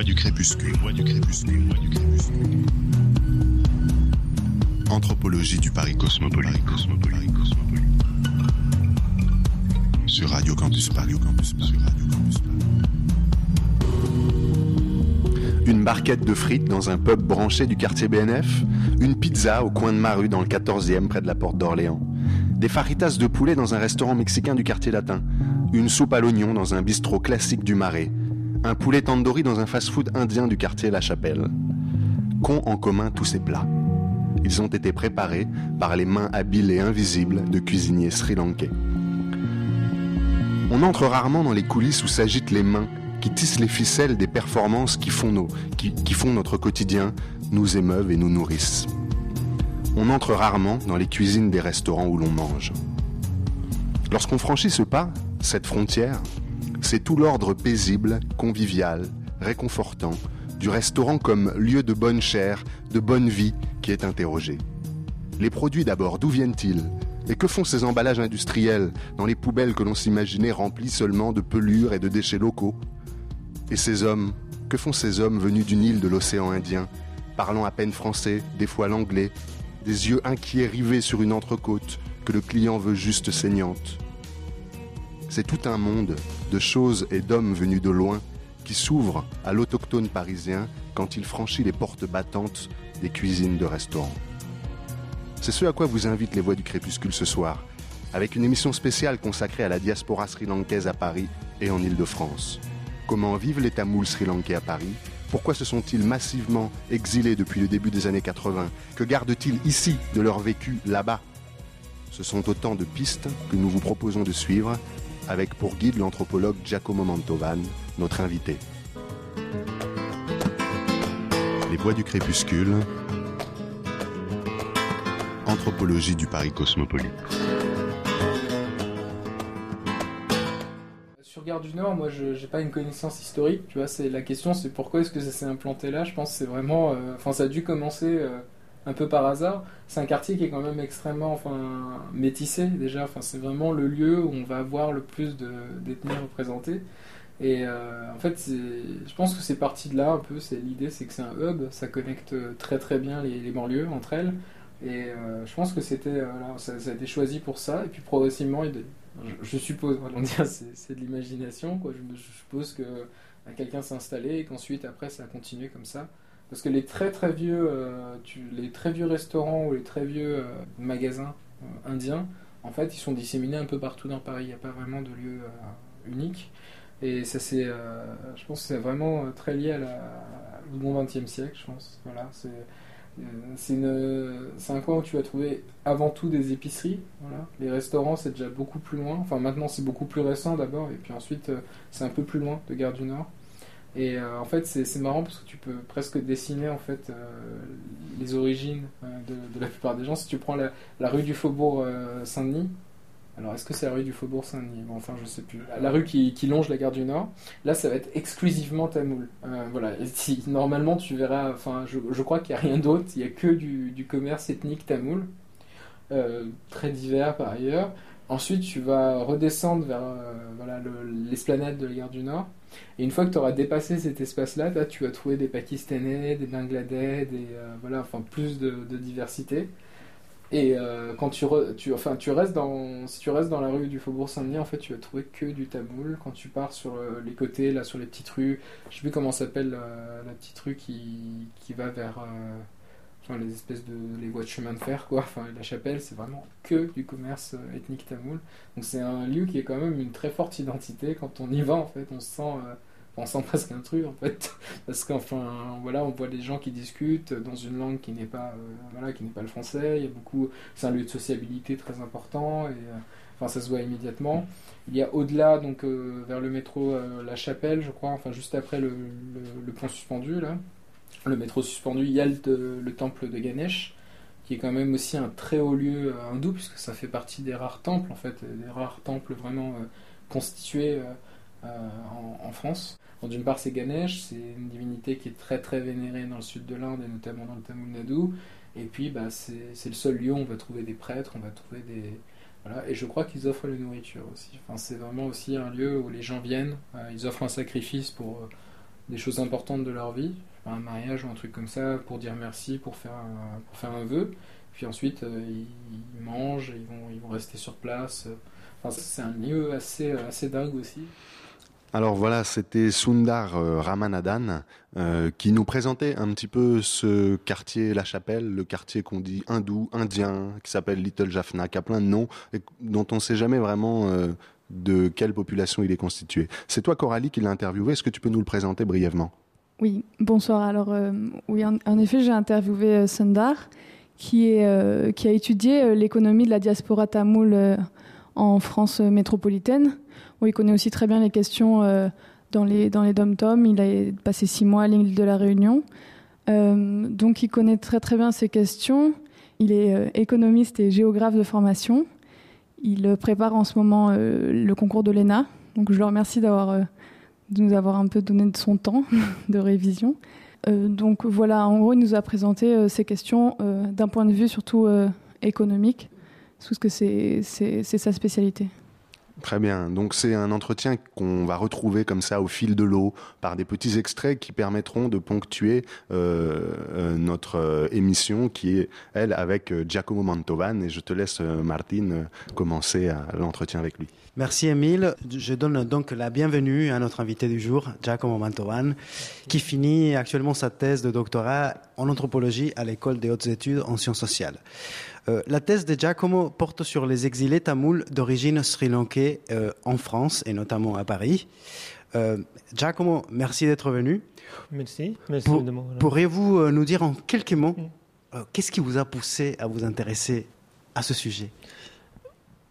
voix du crépuscule, voix du crépuscule, voix du crépuscule. Anthropologie du Paris cosmopolite, cosmopolite, cosmopolite. Sur Radio Campus Paris, Campus Paris, sur Radio Campus Paris. Une barquette de frites dans un pub branché du quartier BNF, une pizza au coin de ma rue dans le 14e près de la porte d'Orléans, des faritas de poulet dans un restaurant mexicain du quartier latin, une soupe à l'oignon dans un bistrot classique du Marais, un poulet tandoori dans un fast-food indien du quartier La Chapelle. Qu'ont en commun tous ces plats Ils ont été préparés par les mains habiles et invisibles de cuisiniers sri-lankais. On entre rarement dans les coulisses où s'agitent les mains qui tissent les ficelles des performances qui font, qui font notre quotidien, nous émeuvent et nous nourrissent. On entre rarement dans les cuisines des restaurants où l'on mange. Lorsqu'on franchit ce pas, cette frontière, c'est tout l'ordre paisible, convivial, réconfortant, du restaurant comme lieu de bonne chair, de bonne vie qui est interrogé. Les produits d'abord, d'où viennent-ils? Et que font ces emballages industriels dans les poubelles que l'on s'imaginait remplies seulement de pelures et de déchets locaux? Et ces hommes, que font ces hommes venus d'une île de l'océan Indien, parlant à peine français, des fois l'anglais, des yeux inquiets rivés sur une entrecôte que le client veut juste saignante c'est tout un monde de choses et d'hommes venus de loin qui s'ouvre à l'autochtone parisien quand il franchit les portes battantes des cuisines de restaurants. C'est ce à quoi vous invitent les voix du crépuscule ce soir, avec une émission spéciale consacrée à la diaspora sri-lankaise à Paris et en Île-de-France. Comment vivent les Tamouls sri-lankais à Paris? Pourquoi se sont-ils massivement exilés depuis le début des années 80 Que gardent-ils ici de leur vécu là-bas? Ce sont autant de pistes que nous vous proposons de suivre avec pour guide l'anthropologue Giacomo Mantovan, notre invité. Les voix du crépuscule. Anthropologie du Paris cosmopolite. Sur Gare du Nord, moi, je n'ai pas une connaissance historique. Tu vois, c'est la question, c'est pourquoi est-ce que ça s'est implanté là? Je pense que c'est vraiment, euh, enfin, ça a dû commencer euh, un peu par hasard. C'est un quartier qui est quand même extrêmement, enfin, métissé déjà. Enfin, c'est vraiment le lieu où on va avoir le plus de d'ethnies représentées. Et euh, en fait, je pense que c'est parti de là un peu. C'est l'idée, c'est que c'est un hub, ça connecte très très bien les, banlieues entre elles. Et euh, je pense que c'était, euh, ça, a été choisi pour ça. Et puis progressivement, je, je, suppose, c'est de l'imagination. Je, suppose que bah, quelqu'un s'est installé et qu'ensuite après ça a continué comme ça. Parce que les très très vieux, euh, tu, les très vieux restaurants ou les très vieux euh, magasins euh, indiens, en fait, ils sont disséminés un peu partout dans Paris. Il n'y a pas vraiment de lieu unique. Et ça, c'est, je pense, c'est vraiment très lié à la, au bon XXe siècle, je pense. Voilà, c'est un coin où tu vas trouver avant tout des épiceries. Les restaurants, c'est déjà beaucoup plus loin. Enfin, maintenant, c'est beaucoup plus récent d'abord, et puis ensuite, c'est un peu plus loin de Gare du Nord. Et euh, en fait, c'est marrant parce que tu peux presque dessiner en fait euh, les origines euh, de, la plupart des gens. Si tu prends la, rue du Faubourg Saint-Denis, alors est-ce que c'est la rue du Faubourg Saint-Denis? Enfin, je sais plus. La rue qui, longe la gare du Nord, là, ça va être exclusivement tamoul. voilà. normalement, tu verras. Enfin, je, crois qu'il n'y a rien d'autre. Il n'y a que du, commerce ethnique tamoul, très divers par ailleurs. Ensuite, tu vas redescendre vers voilà l'esplanade de la gare du Nord. Et une fois que tu auras dépassé cet espace-là, là, tu vas trouver des Pakistanais, des Bangladais, euh, voilà, enfin, plus de, diversité. Et euh, quand tu, re, tu, enfin, tu restes dans, si tu restes dans la rue du Faubourg Saint-Denis, en fait, tu vas trouver que du tamoul. Quand tu pars sur euh, les côtés, là, sur les petites rues, je sais plus comment s'appelle euh, la petite rue qui, qui va vers enfin, les espèces de les voies de chemin de fer, quoi. Enfin, la chapelle, c'est vraiment que du commerce ethnique tamoul. Donc c'est un lieu qui est quand même une très forte identité. Quand on y va, en fait, on se sent on sent presque un truc en fait parce qu'enfin voilà on voit des gens qui discutent dans une langue qui n'est pas euh, voilà qui n'est pas le français il y a beaucoup c'est un lieu de sociabilité très important et euh, enfin ça se voit immédiatement il y a au-delà donc euh, vers le métro La Chapelle je crois enfin juste après le, le, le, pont suspendu là le métro suspendu il y a le, le, temple de Ganesh qui est quand même aussi un très haut lieu hindou puisque ça fait partie des rares temples en fait des rares temples vraiment constitués en, France d'une part, c'est Ganesh, c'est une divinité qui est très très vénérée dans le sud de l'Inde et notamment dans le Tamil Nadu. Et puis, bah, c'est le seul lieu où on va trouver des prêtres, on va trouver des. Voilà. Et je crois qu'ils offrent la nourriture aussi. Enfin, c'est vraiment aussi un lieu où les gens viennent, euh, ils offrent un sacrifice pour, euh, des choses importantes de leur vie, un mariage ou un truc comme ça, pour dire merci, pour faire un, pour faire un vœu. Puis ensuite, ils, ils, mangent, ils vont, ils vont rester sur place. C'est un lieu assez, assez dingue aussi. Alors voilà, c'était Sundar euh, qui nous présentait un petit peu ce quartier La Chapelle, le quartier qu'on dit hindou, indien, qui s'appelle Little Jaffna, qui a plein de noms, et dont on ne sait jamais vraiment euh, de quelle population il est constitué. C'est toi, Coralie, qui l'as interviewé. Est-ce que tu peux nous le présenter brièvement? Oui, bonsoir. Alors, euh, oui, en, effet, j'ai interviewé Sundar, qui, est, qui a étudié l'économie de la diaspora tamoule en France métropolitaine. Où il connaît aussi très bien les questions dans les, dans les dom-toms. Il a passé six mois à l'île de la Réunion. Euh, donc il connaît très très bien ces questions. Il est euh, économiste et géographe de formation. Il euh, prépare en ce moment euh, le concours de l'ENA. Donc je le remercie d'avoir, euh, de nous avoir un peu donné de son temps de révision. donc voilà, en gros, il nous a présenté ces questions d'un point de vue surtout économique, parce que c'est sa spécialité. Très bien. Donc c'est un entretien qu'on va retrouver comme ça au fil de l'eau par des petits extraits qui permettront de ponctuer euh, euh, notre euh, émission qui est, elle, avec Giacomo Mantovan. Et je te laisse, Martine, commencer l'entretien avec lui. Merci Emile. Je donne donc la bienvenue à notre invité du jour, Giacomo Mantovan, qui finit actuellement sa thèse de doctorat en anthropologie à l'école des hautes études en sciences sociales. Euh, la thèse de Giacomo porte sur les exilés tamouls d'origine sri-lankais euh, en France et notamment à Paris. Euh, Giacomo, merci d'être venu. Merci. merci Pour, Pourriez-vous nous dire en quelques mots qu'est-ce qui vous a poussé à vous intéresser à ce sujet?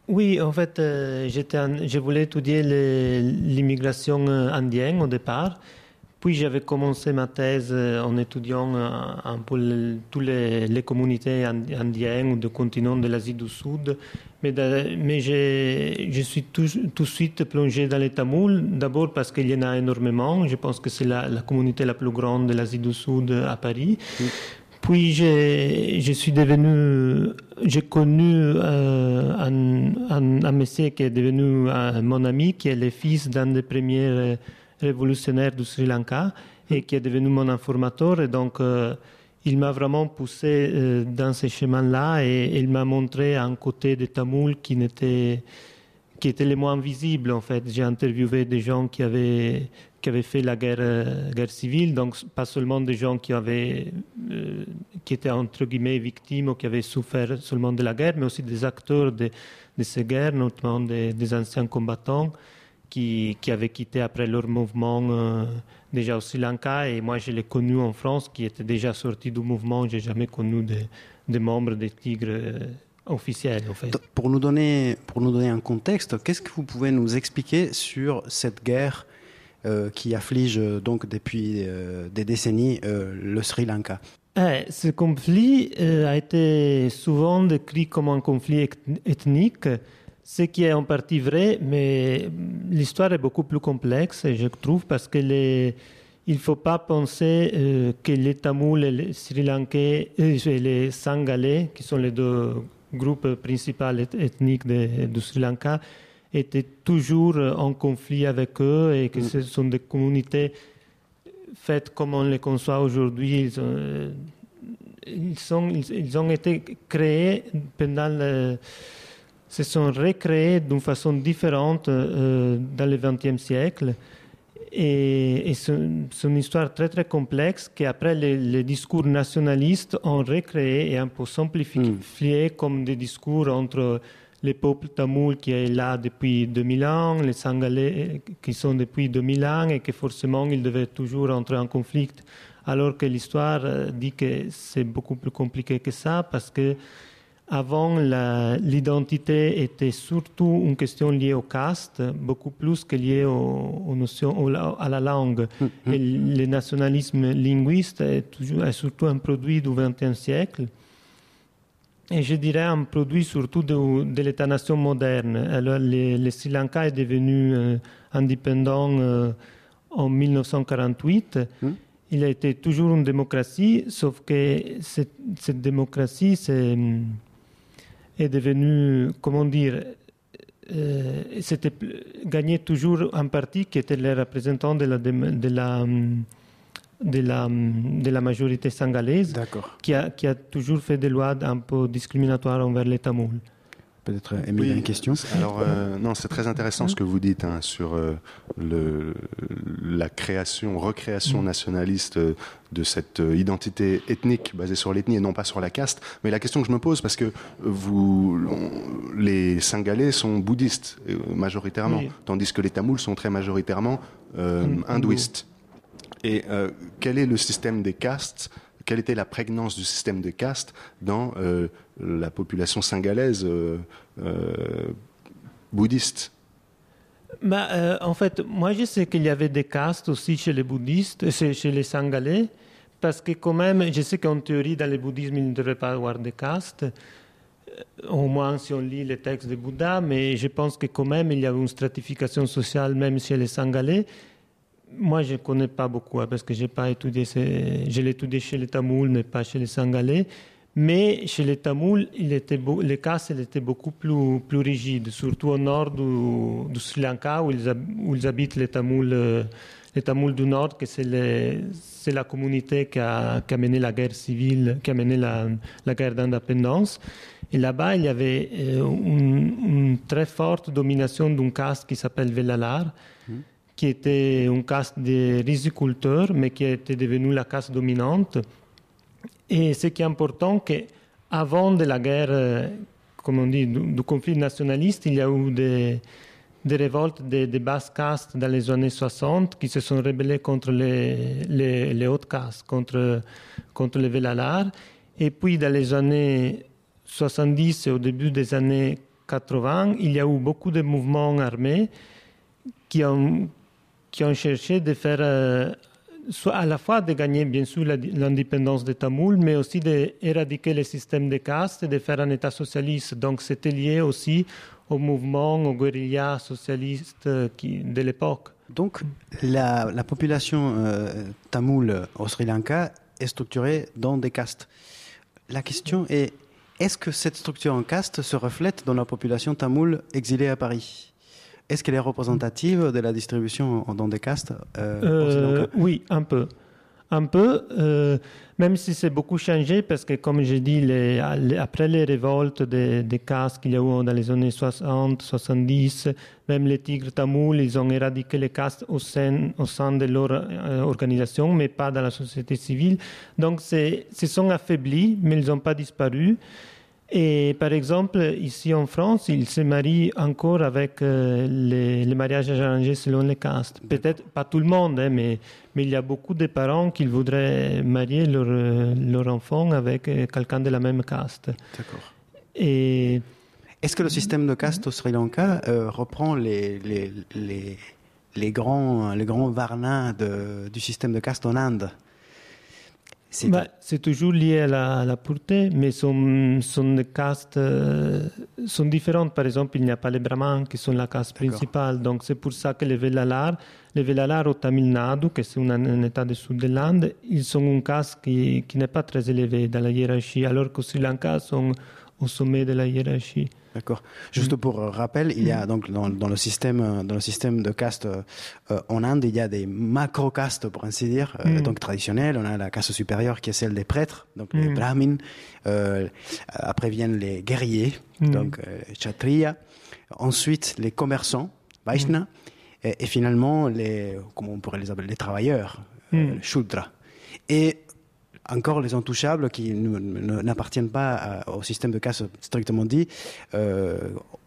Oui, en fait, euh, je voulais étudier l'immigration indienne au départ. Puis j'avais commencé ma thèse en étudiant un peu toutes les, communautés indiennes ou du continent de l'Asie du Sud. Mais, mais je suis tout, de suite plongé dans les Tamouls, d'abord parce qu'il y en a énormément. Je pense que c'est la, communauté la plus grande de l'Asie du Sud à Paris. Puis je suis devenu, j'ai connu euh, un, un, un, monsieur qui est devenu euh, mon ami, qui est le fils d'un des premiers révolutionnaires du Sri Lanka et qui est devenu mon informateur. Et donc, euh, il m'a vraiment poussé dans ce chemin-là et, et, il m'a montré un côté de Tamoul qui n'était qui était le moins visible en fait. J'ai interviewé des gens qui avaient qui avaient fait la guerre, euh, guerre civile, donc pas seulement des gens qui avaient euh, qui étaient entre guillemets victimes ou qui avaient souffert seulement de la guerre, mais aussi des acteurs de, de ces guerres, notamment des, anciens combattants qui, qui avaient quitté après leur mouvement euh, déjà au Sri Lanka. Et moi, je l'ai connu en France, qui était déjà sorti du mouvement. J'ai jamais connu des de membres des Tigres. Euh, officiel en fait. Pour nous donner, pour nous donner un contexte, qu'est-ce que vous pouvez nous expliquer sur cette guerre qui afflige donc depuis euh, des décennies euh, le Sri Lanka. Eh, Ce conflit euh, a été souvent décrit comme un conflit ethnique, ce qui est en partie vrai, mais l'histoire est beaucoup plus complexe, je trouve, parce que il ne faut pas penser euh, que les Tamouls et les Sri Lankais et les Sangalais, qui sont les deux groupe principal ethnique de, du Sri Lanka était toujours en conflit avec eux et que mm. ce sont des communautés faites comme on les conçoit aujourd'hui. Ils, ont, ils, sont, ils, ils, ont été créés pendant le, se sont recréés d'une façon différente euh, dans le XXe siècle. Et, et c'est une histoire très très complexe qu'après les, les, discours nationalistes ont recréé et un peu simplifié mm. comme des discours entre les peuples tamouls qui est là depuis 2000 ans, les Sangalais qui sont depuis 2000 ans et que forcément ils devaient toujours entrer en conflit. Alors que l'histoire dit que c'est beaucoup plus compliqué que ça parce que avant, l'identité était surtout une question liée au caste, beaucoup plus que liée aux, aux notions, à la langue. Mm -hmm. Et le nationalisme linguiste est, toujours, est surtout un produit du XXe siècle. Et je dirais un produit surtout de, de l'État-nation moderne. Alors, le, Sri Lanka est devenu euh, indépendant euh, en 1948. Mm. Il a été toujours une démocratie, sauf que cette, cette démocratie, c'est est devenu, comment dire, euh, c'était gagné toujours un parti qui était le représentant de la, de la, de la, de la majorité sangalaise, qui a, qui a toujours fait des lois un peu discriminatoires envers les Tamouls. Peut-être Émile une question? Alors euh, non, c'est très intéressant ce que vous dites hein, sur euh, le, la création, recréation mm. nationaliste euh, de cette identité ethnique basée sur l'ethnie et non pas sur la caste. Mais la question que je me pose, parce que vous, les Singalais sont bouddhistes majoritairement, tandis que les Tamouls sont très majoritairement hindouistes. Et quel est le système des castes? Quelle était la prégnance du système de caste dans euh, la population singalaise euh, euh, bouddhiste? Bah, En fait, moi je sais qu'il y avait des castes aussi chez les bouddhistes, chez les singalais, parce que quand même, je sais qu'en théorie, dans le bouddhisme, il ne devrait pas avoir de castes. Au moins si on lit les textes de Bouddha, mais je pense que quand même il y a une stratification sociale même chez les Sangalais moi, je ne connais pas beaucoup hein, parce que j'ai pas étudié. Je l'ai étudié chez les Tamouls, mais pas chez les Sangalais. Mais chez les Tamouls, il était les castes étaient beaucoup plus, plus rigides, surtout au nord du, Sri Lanka où ils, habitent les Tamouls, euh, les Tamouls du Nord, que c'est la communauté qui a, mené la guerre civile, qui a mené la, guerre d'indépendance. Et là-bas, il y avait euh, une, très forte domination d'une caste qui s'appelle Velalar. Mmh qui était une caste de riziculteurs, mais qui était devenue la caste dominante. Et ce qui est important, c'est qu'avant de la guerre, comme on dit, du, conflit nationaliste, il y a eu des, des révoltes des, des, basses castes dans les années 60 qui se sont rebellées contre les, les, les hautes castes, contre, contre les Vélalars. Et puis, dans les années 70 et au début des années 80, il y a eu beaucoup de mouvements armés qui ont, qui ont cherché de faire euh, soit à la fois de gagner bien sûr l'indépendance des Tamouls, mais aussi d'éradiquer le système de caste et de faire un État socialiste. Donc c'était lié aussi au mouvement, aux guérillas socialistes euh, de l'époque. Donc la, la population euh, tamoule au Sri Lanka est structurée dans des castes. La question est, est-ce que cette structure en caste se reflète dans la population tamoule exilée à Paris? Est-ce qu'elle est représentative de la distribution dans des castes euh, euh Oui, un peu. Un peu, euh, même si c'est beaucoup changé, parce que comme j'ai dit, après les révoltes des, castes qu'il y a eu dans les années 60, 70, même les tigres tamouls, ils ont éradiqué les castes au sein, au sein de leur organisation, mais pas dans la société civile. Donc, ils se sont affaiblis, mais ils n'ont pas disparu. Et par exemple, ici en France, il se marie encore avec euh, les, les, mariages arrangés selon les castes. Peut-être pas tout le monde, hein, mais, mais il y a beaucoup de parents qui voudraient marier leur, leur enfant avec euh, quelqu'un de la même caste. D'accord. Et... Est-ce que le système de caste au Sri Lanka euh, reprend les, les, les, les, grands, les grands varnas de, du système de caste en Inde? Bah, c'est toujours lié à la, la, pureté, mais son, son castes euh, sont différentes. Par exemple, il n'y a pas les brahmans qui sont la caste principale. Donc, c'est pour ça que les Velalars, les Velalars au Tamil Nadu, qui est un, un, état du sud de l'Inde, ils sont une caste qui, qui n'est pas très élevée dans la hiérarchie, alors qu'au Sri Lanka, sont au sommet de la hiérarchie. D'accord. Juste pour euh, rappel, il y a donc dans, dans, le système euh, dans le système de caste euh, en Inde, il y a des macro-castes pour ainsi dire, mm. donc traditionnelles. On a la caste supérieure qui est celle des prêtres, donc les mm. brahmins. après viennent les guerriers, mm. donc kshatriya. Ensuite les commerçants, vaishna, et, et, finalement les comment on pourrait les appeler les travailleurs, shudra. Et encore les intouchables qui n'appartiennent pas au système de caste strictement dit, euh,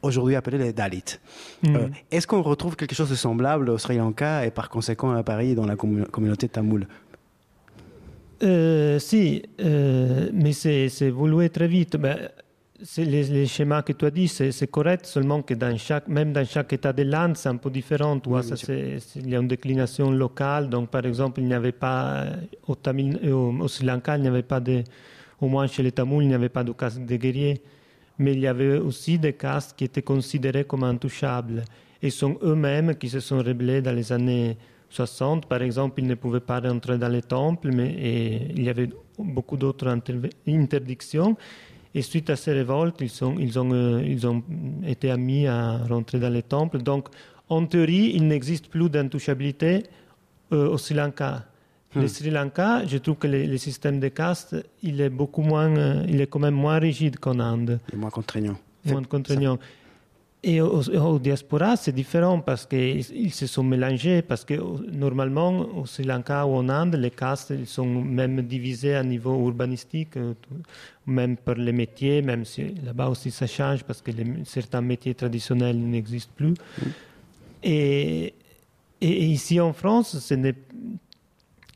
aujourd'hui appelés les Dalits. Mm. Euh, est-ce qu'on retrouve quelque chose de semblable au Sri Lanka et par conséquent à Paris dans la communauté tamoule? Euh, Si, mais c'est évolué très vite. Les, les, schémas que tu as dit, c'est correct, seulement que dans chaque, même dans chaque état de l'Inde, c'est un peu différent. Oui, ça, il y a une déclination locale. Donc, par exemple, il n'y avait pas, au, Tamil, au, au Sri Lanka, il n'y avait pas de, au moins chez les Tamouls, il n'y avait pas de caste de guerriers. Mais il y avait aussi des castes qui étaient considérés comme intouchables. Et sont eux-mêmes qui se sont rebellés dans les années 60. Par exemple, ils ne pouvaient pas rentrer dans les temples, mais et il y avait beaucoup d'autres interdictions. Et suite à ces révoltes, ils, sont, ils, ont, euh, ils ont été admis à rentrer dans les temples. Donc, en théorie, il n'existe plus d'intouchabilité euh, au Sri Lanka. Le Sri Lanka, je trouve que le, le système de caste, il est beaucoup moins, euh, il est quand même moins rigide qu'en Inde, Et moins contraignant. moins contraignant. Et au, au diaspora, c'est différent parce qu'ils ils se sont mélangés, parce que normalement, au Sri Lanka ou en Inde, les castes, ils sont même divisés à niveau urbanistique, euh, même par les métiers, même si là-bas aussi ça change parce que certains métiers traditionnels n'existent plus. Et, ici en France,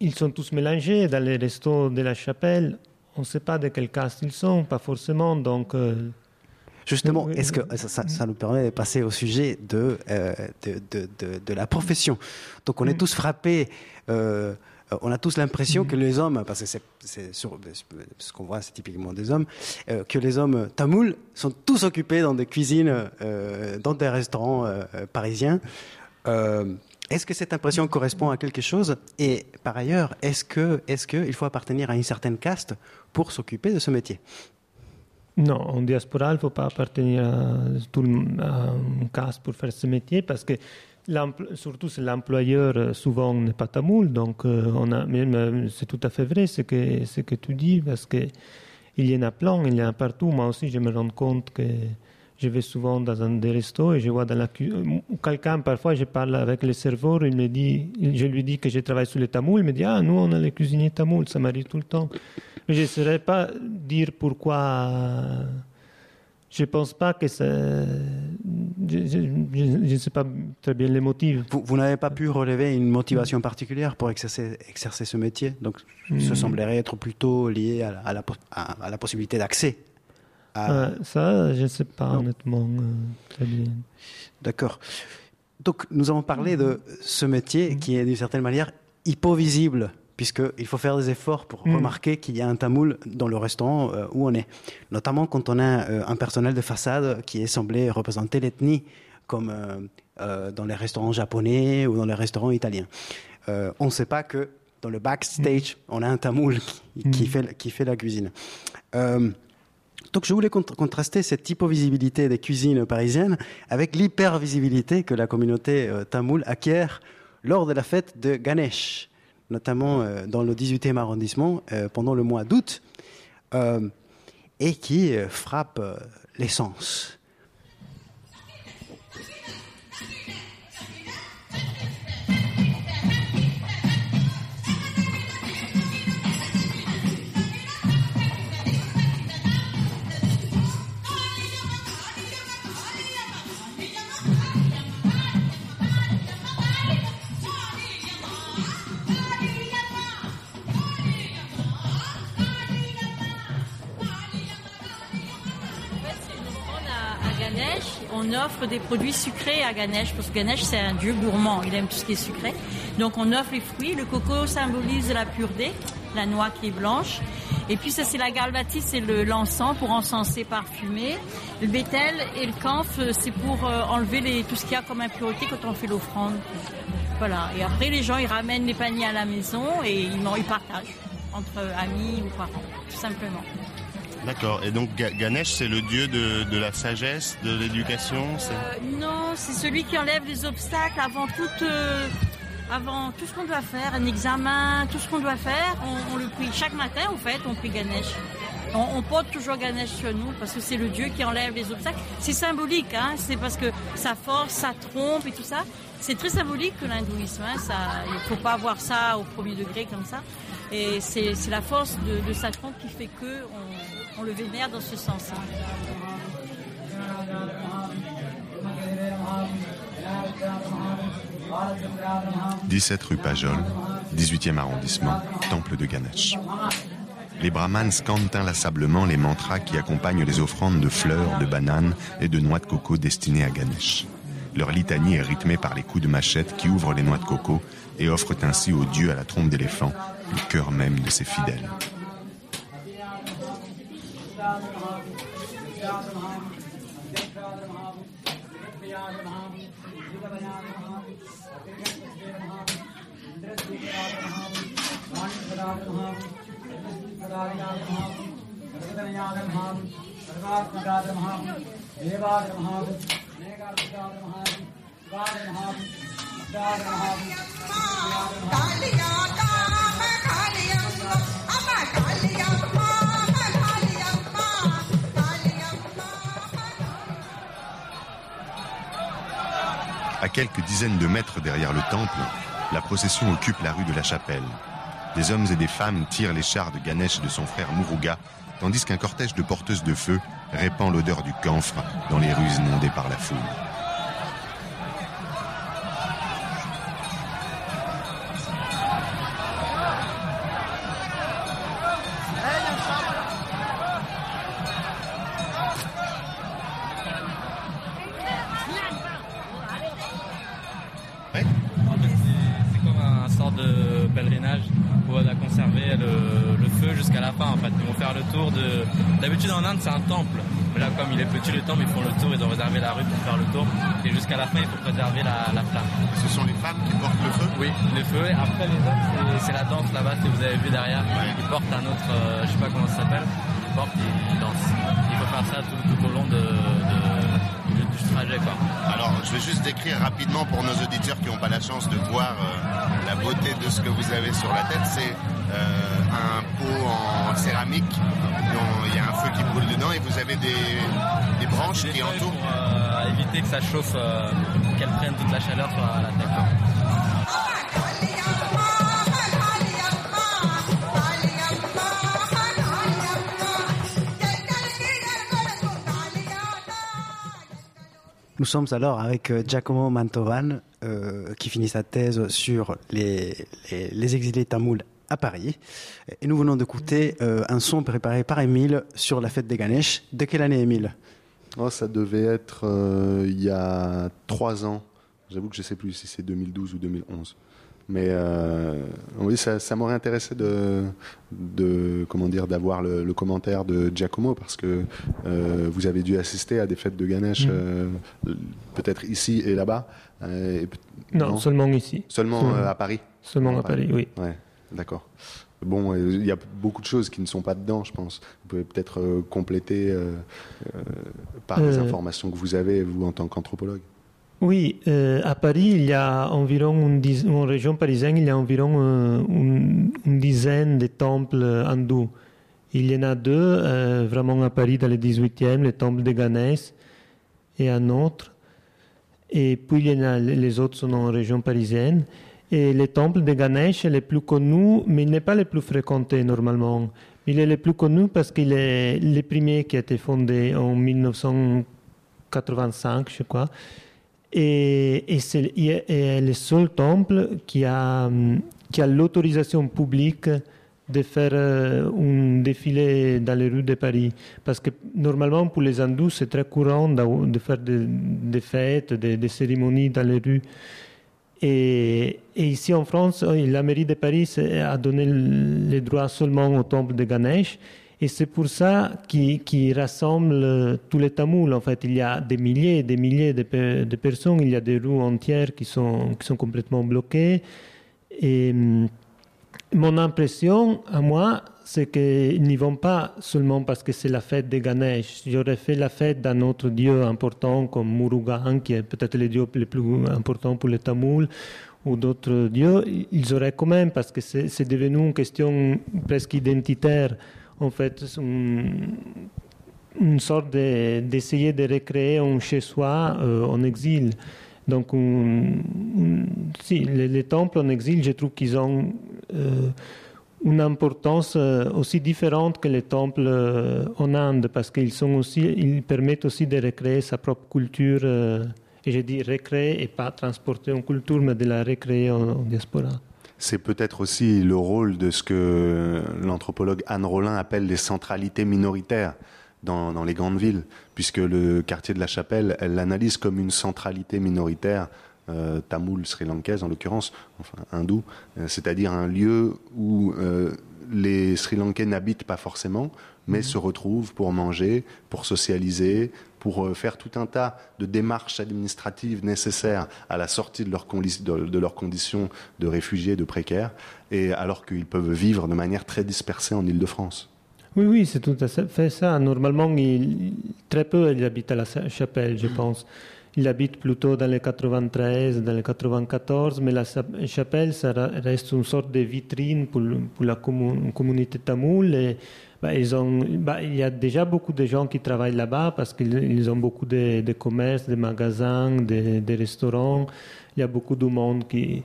ils sont tous mélangés dans les restos de la chapelle. On ne sait pas de quelle caste ils sont, pas forcément. Donc, euh, Justement, est-ce que ça, nous permet de passer au sujet de, euh, de, de- de- de la profession. Donc, on est tous frappés. euh, on a tous l'impression que les hommes, parce que c'est, ce qu'on voit, c'est typiquement des hommes, euh, que les hommes tamouls sont tous occupés dans des cuisines, euh, dans des restaurants euh, parisiens. Est-ce que cette impression correspond à quelque chose? Et par ailleurs, est-ce que, est-ce que il faut appartenir à une certaine caste pour s'occuper de ce métier? Non, en diaspora, il ne faut pas appartenir à, tout le- un pour faire ce métier parce que surtout c'est l'employeur euh, souvent n'est pas tamoul, donc euh, on a, même, c'est tout à fait vrai ce que, ce que tu dis parce que il y en a plein, il y en a partout. Moi aussi, je me rends compte que je vais souvent dans un des restos et je vois dans la cu- euh, quelqu'un, parfois je parle avec le serveur, il me dit, je lui dis que je travaille sur les tamouls, il me dit, ah, nous on a les cuisiniers tamouls, ça m'arrive tout le temps. Mais je ne saurais pas dire pourquoi. Je ne pense pas que ça. Je ne sais pas très bien les motifs. Vous, vous n'avez pas pu relever une motivation particulière pour exercer, exercer ce métier? Donc, Mm. ce semblerait être plutôt lié à la, à la po- à- à la possibilité d'accès. Euh, ça, je ne sais pas Non. honnêtement euh, très bien. D'accord. Donc, nous avons parlé de ce métier qui est d'une certaine manière hypovisible, puisqu'il faut faire des efforts pour Mm. remarquer qu'il y a un tamoul dans le restaurant euh, où on est. Notamment quand on a euh, un personnel de façade qui est semblé représenter l'ethnie, comme euh, dans les restaurants japonais ou dans les restaurants italiens. On ne sait pas que dans le backstage, on a un tamoul qui, qui Mm. fait, qui fait la cuisine. Donc je voulais cont- contraster cette hypovisibilité des cuisines parisiennes avec l'hypervisibilité que la communauté tamoule acquiert lors de la fête de Ganesh, notamment euh, dans le 18e arrondissement euh, pendant le mois d'août, euh, et qui frappe l'essence. On offre des produits sucrés à Ganesh, parce que Ganesh c'est un dieu gourmand, il aime tout ce qui est sucré. Donc on offre les fruits, le coco symbolise la pureté, la noix qui est blanche. Et puis ça c'est la galvatie, c'est le l'encens pour encenser, parfumer. Le bétel et le camphre, c'est pour euh, enlever tout ce qu'il y a comme impureté quand on fait l'offrande. Voilà. Et après les gens ils ramènent les paniers à la maison et ils partagent entre amis ou parents, tout simplement. D'accord. Et donc Ga- Ganesh, c'est le dieu de, la sagesse, de l'éducation. Euh, non, c'est celui qui enlève les obstacles avant tout, euh, avant tout ce qu'on doit faire, un examen, tout ce qu'on doit faire, on, le prie. Chaque matin, au fait, on prie Ganesh. On, porte toujours Ganesh sur nous parce que c'est le dieu qui enlève les obstacles. C'est symbolique, hein, c'est parce que sa force, sa trompe et tout ça. C'est très symbolique que l'hindouisme. Hein, ça, il faut pas voir ça au premier degré comme ça. Et c'est la force de, sa trompe qui fait que on le vénère dans ce sens-là. 17 rue Pajol, 18e arrondissement, temple de Ganesh. Les brahmanes scandent inlassablement les mantras qui accompagnent les offrandes de fleurs, de bananes et de noix de coco destinées à Ganesh. Leur litanie est rythmée par les coups de machette qui ouvrent les noix de coco et offrent ainsi au dieu à la trompe d'éléphant le cœur même de ses fidèles. तालियाँ quelques dizaines de mètres derrière le temple, la procession occupe la rue de la Chapelle. Des hommes et des femmes tirent les chars de Ganesh et de son frère Muruga, tandis qu'un cortège de porteuses de feu répand l'odeur du camphre dans les rues inondées par la foule. Jusqu'à la fin en fait. Ils vont faire le tour de. D'habitude en Inde c'est un temple. Mais là comme il est petit le temple, ils font le tour, ils ont réservé la rue pour faire le tour. Et jusqu'à la fin il faut préserver la, la flamme. Ce sont les femmes qui portent le feu Oui, le feu. Et après les hommes, c'est- la danse là-bas que vous avez vu derrière. Ils portent un autre, euh, je sais pas comment ça s'appelle. Ils portent, ils, ils dansent. Il faut faire ça tout, tout au long de, de- du, du trajet quoi. Alors, je vais juste décrire rapidement pour nos auditeurs qui n'ont pas la chance de voir euh, la beauté de ce que vous avez sur la tête. C'est euh, un pot en céramique dont il y a un feu qui brûle dedans et vous avez des, des branches Des qui entourent. pour euh, éviter que ça chauffe, euh, qu'elle prenne toute la chaleur sur la tête. Nous sommes alors avec euh, Giacomo Mantovan, euh, qui finit sa thèse sur les, les, les exilés tamouls à Paris. Et nous venons d'écouter euh, un son préparé par Émile sur la fête des Ganesh. De quelle année, Émile? Oh, ça devait être euh, il y a trois ans. J'avoue que je ne sais plus si c'est 2012 ou 2011. Mais euh, oui, ça, ça m'aurait intéressé de, de comment dire d'avoir le, le commentaire de Giacomo parce que euh, vous avez dû assister à des fêtes de Ganesh, Mm. euh, peut-être ici et là-bas. euh, Non, Non. seulement ici. seulement Seulement. euh, à Paris. Seulement à Paris. Paris, oui. Ouais, d'accord. Bon, euh, il y a beaucoup de choses qui ne sont pas dedans, je pense. Vous pouvez peut-être euh, compléter euh, euh, par les informations que vous avez, vous, en tant qu'anthropologue. Oui, à Paris, il y a environ une dizaine, en région parisienne, il y a environ une, une dizaine de temples hindous. Il y en a deux vraiment à Paris dans le 18e, le temple de Ganesh et un autre. Et puis il y en a, les autres sont en région parisienne. Et le temple de Ganesh est le plus connu, mais il n'est pas le plus fréquenté normalement. Il est le plus connu parce qu'il est le premier qui a été fondé en 1985, je crois. Et, c'est le seul temple qui a, qui a l'autorisation publique de faire euh, un défilé dans les rues de Paris. Parce que normalement, pour les hindous, c'est très courant de, faire des, fêtes, des cérémonies dans les rues. Et, ici en France, oui, la mairie de Paris c'est- a donné le- les droits seulement au temple de Ganesh. Et c'est pour ça qu'il qu'il rassemble euh, tous les Tamouls. En fait, il y a des milliers et des milliers de personnes. Il y a des rues entières qui sont, qui sont complètement bloquées. Et hum, mon impression, à moi, c'est qu'ils n'y vont pas seulement parce que c'est la fête de Ganesh. J'aurais fait la fête d'un autre dieu important comme Murugan, qui est peut-être le dieu le plus important pour les Tamouls, ou d'autres dieux. Ils auraient quand même, parce que c'est devenu une question presque identitaire. En fait, une, une sorte de- d'essayer de, recréer un chez-soi euh, en exil. Donc, si, les, les temples en exil, je trouve qu'ils ont euh, une importance euh, aussi différente que les temples euh, en Inde, parce qu'ils sont aussi, ils permettent aussi de recréer sa propre culture. euh, et je dis recréer et pas transporter en culture, mais de la recréer en, diaspora. C'est peut-être aussi le rôle de ce que l'anthropologue Anne Rollin appelle les centralités minoritaires dans les grandes villes, puisque le quartier de la Chapelle, elle l'analyse comme une centralité minoritaire, euh, tamoul, sri-lankaise en l'occurrence, enfin hindoue, euh, c'est-à-dire un lieu où euh, les Sri-Lankais n'habitent pas forcément, mais se retrouvent pour manger, pour socialiser, pour euh, faire tout un tas de démarches administratives nécessaires à la sortie de, leurs condi- de- de leurs conditions de réfugiés, de précaires, et alors qu'ils peuvent vivre de manière très dispersée en Île-de-France. Oui, oui, c'est tout à fait ça. Normalement, très peu, il habite à la chapelle, je pense. Il habite plutôt dans les 93, dans les 94, mais la chapelle, ça reste une sorte de vitrine pour, la communauté tamoule. Et, bah, bah, il y a déjà beaucoup de gens qui travaillent là-bas parce qu'ils ont beaucoup de, commerces, de magasins, de, restaurants. Il y a beaucoup de monde qui,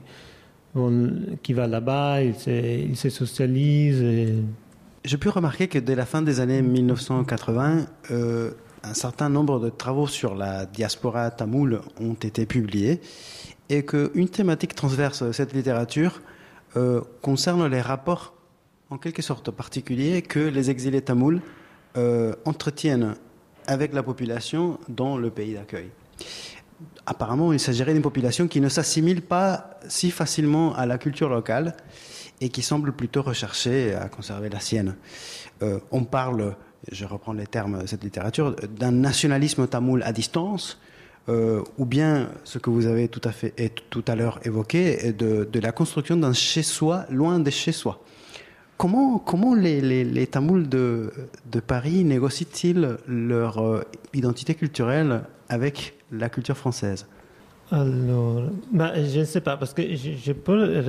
va là-bas, ils se, socialisent. J'ai pu remarquer que dès la fin des années 1980, euh, un certain nombre de travaux sur la diaspora tamoule ont été publiés et qu'une thématique transverse de cette littérature euh, concerne les rapports en quelque sorte particuliers que les exilés tamouls euh, entretiennent avec la population dans le pays d'accueil. Apparemment, il s'agirait d'une population qui ne s'assimile pas si facilement à la culture locale et qui semble plutôt rechercher à conserver la sienne. Euh, on parle je reprends les termes de cette littérature, d'un nationalisme tamoul à distance, euh, ou bien ce que vous avez tout à fait et tout à l'heure évoqué, de, la construction d'un chez-soi loin de chez-soi. Comment, comment les, les, Tamouls de, de, Paris négocient-ils leur euh, identité culturelle avec la culture française? Alors, bah, je ne sais pas, parce que je, je peux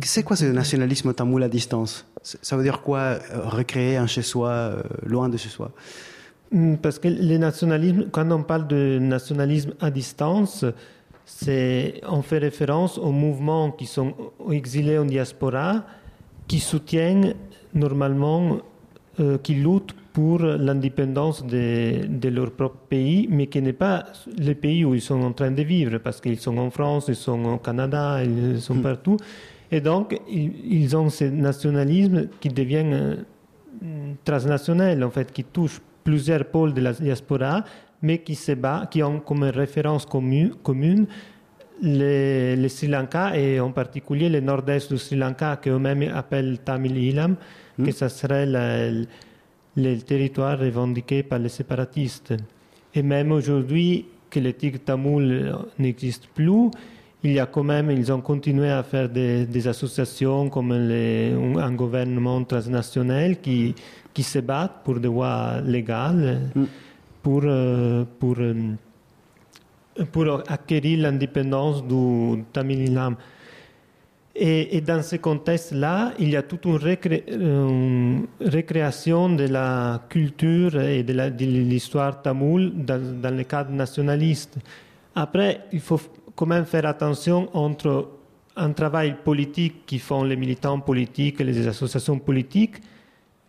c'est quoi ce nationalisme tamoul à distance Ça veut dire quoi euh, recréer un chez-soi euh, loin de chez soi hmm, Parce que le nationalisme, quand on parle de nationalisme à distance, c'est on fait référence aux mouvements qui sont exilés en diaspora, qui soutiennent normalement, euh, qui luttent pour l'indépendance de, de, leur propre pays, mais qui n'est pas le pays où ils sont en train de vivre, parce qu'ils sont en France, ils sont au Canada, ils sont hmm. partout. Et donc, ils, ont ce nationalisme qui devient euh, transnational, en fait, qui touche plusieurs pôles de la diaspora, mais qui se bat, qui ont comme référence commune, commune le, Sri Lanka et en particulier le nord-est du Sri Lanka, qu'eux-mêmes appellent Tamil Ilam, que ce hmm. serait le territoire revendiqué par les séparatistes. Et même aujourd'hui, que le tigre tamoul n'existe plus, il y a quand même, ils ont continué à faire des, associations comme un gouvernement transnational qui, qui se battent pour des voies légales mm. pour, euh, pour, euh, pour acquérir l'indépendance du Tamil Nam. Et, dans ce contexte-là, il y a toute une, récréation de la culture et de l'histoire tamoule dans, dans le cadre nationaliste. Après, il faut quand même faire attention entre un travail politique qui font les militants politiques et les associations politiques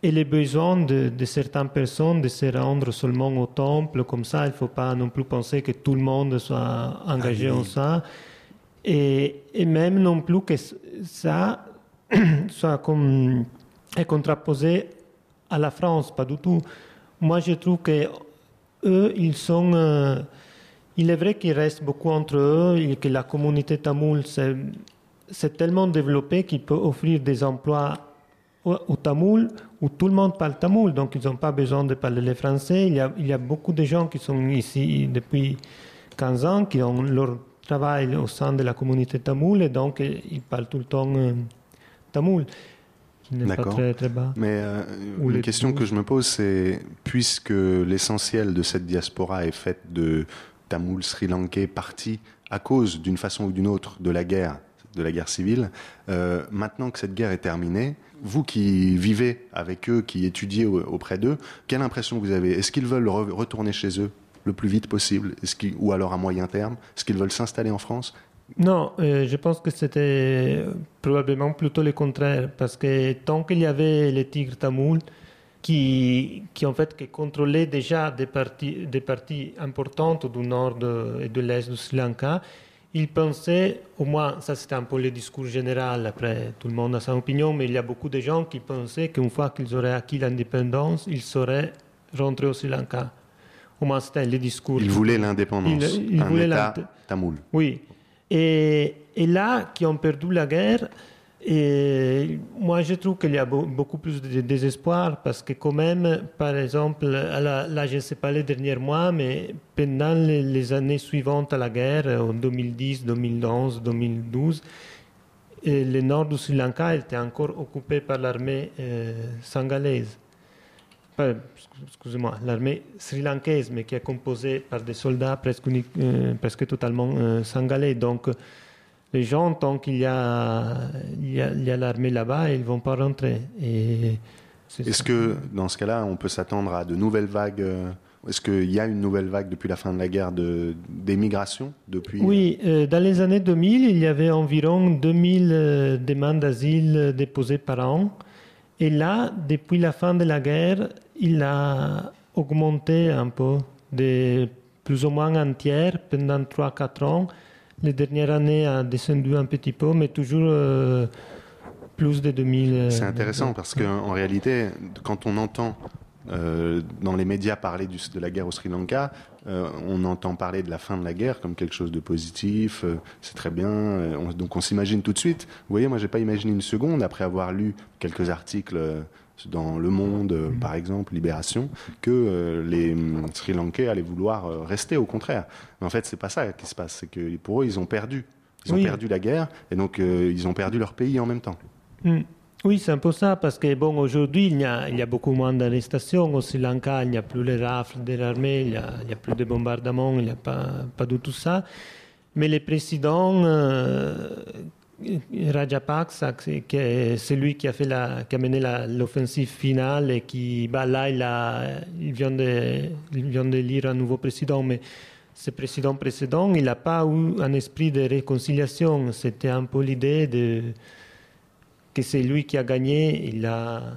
et les besoins de, certaines personnes de se rendre seulement au temple. Comme ça, il ne faut pas non plus penser que tout le monde soit engagé ah en ça. Et, et, même non plus que ça soit comme, est contraposé à la France, pas du tout. Moi, je trouve que eux, ils sont... Euh, il est vrai qu'il reste beaucoup entre eux et que la communauté tamoule s'est tellement développée qu'il peut offrir des emplois au, tamoul où tout le monde parle tamoul, donc ils n'ont pas besoin de parler le français. Il y, a, il y, a, beaucoup de gens qui sont ici depuis 15 ans, qui ont leur travail au sein de la communauté tamoul et donc ils parlent tout le temps euh, tamoul. D'accord. Mais euh, une question que je me pose, c'est puisque l'essentiel de cette diaspora est faite de Tamouls sri-lankais partis à cause d'une façon ou d'une autre de la guerre, de la guerre civile. Euh, maintenant que cette guerre est terminée, vous qui vivez avec eux, qui étudiez auprès d'eux, quelle impression vous avez? Est-ce qu'ils veulent retourner chez eux le plus vite possible? Ou alors à moyen terme? Est-ce qu'ils veulent s'installer en France? Non, euh, je pense que c'était probablement plutôt le contraire, parce que tant qu'il y avait les tigres tamouls, qui, qui, en fait qui contrôlait déjà des parties, des parties importantes du nord et de l'est du Sri Lanka. Il pensait, au moins ça c'était un peu le discours général, après tout le monde a sa opinion, mais il y a beaucoup de gens qui pensaient qu'une fois qu'ils auraient acquis l'indépendance, ils seraient rentrés au Sri Lanka. Au moins c'était le discours. Ils voulaient l'indépendance, un État tamoul. Oui. Et, et là, qui ont perdu la guerre, et moi, je trouve qu'il y a beaucoup plus de désespoir parce que quand même, par exemple, là, je ne sais pas les derniers mois, mais pendant les, années suivantes à la guerre, en 2010, 2011, 2012, le nord du Sri Lanka était encore occupé par l'armée euh, excusez-moi, l'armée sri-lankaise, mais qui est composée par des soldats presque, euh, totalement euh, sangalais. Donc, les gens, tant qu'il y a, il y a, l'armée là-bas, ils ne vont pas rentrer. Est-ce que, dans ce cas-là, on peut s'attendre à de nouvelles vagues euh, Est-ce qu'il y a une nouvelle vague depuis la fin de la guerre d'émigration depuis... Oui, dans les années 2000, il y avait environ 2000 demandes d'asile déposées par an. Et là, depuis la fin de la guerre, il a augmenté un peu, de plus ou moins un tiers pendant 3-4 ans. Les dernières années a descendu un petit peu, mais toujours euh, plus de 2000. Euh, C'est intéressant parce qu'en réalité, quand on entend euh, dans les médias parler de la guerre au Sri Lanka, on entend parler de la fin de la guerre comme quelque chose de positif, c'est très bien, donc on s'imagine tout de suite. Vous voyez, moi j'ai pas imaginé une seconde après avoir lu quelques articles dans Le Monde, euh, par exemple, Libération, que euh, les mm, Sri Lankais allaient vouloir euh, rester, au contraire. Mais en fait, c'est pas ça qui se passe. C'est que pour eux, ils ont perdu. Ils ont perdu la guerre et donc ils ont perdu leur pays en même temps. Mm. Oui, c'est un peu ça, parce que bon, aujourd'hui, il, y a, il y a beaucoup moins d'arrestations. Au Sri Lanka, il n'y a plus les rafles de l'armée, il n'y a, a, plus de bombardements, il n'y a pas, pas du tout ça. Mais les présidents Rajapaksa, c'est celui qui a, fait la, qui a mené l'offensive finale et qui, bah, là, il, vient de, de lire un nouveau président, mais ce président précédent, il n'a pas eu un esprit de réconciliation. C'était un peu l'idée de que c'est lui qui a gagné. Il a,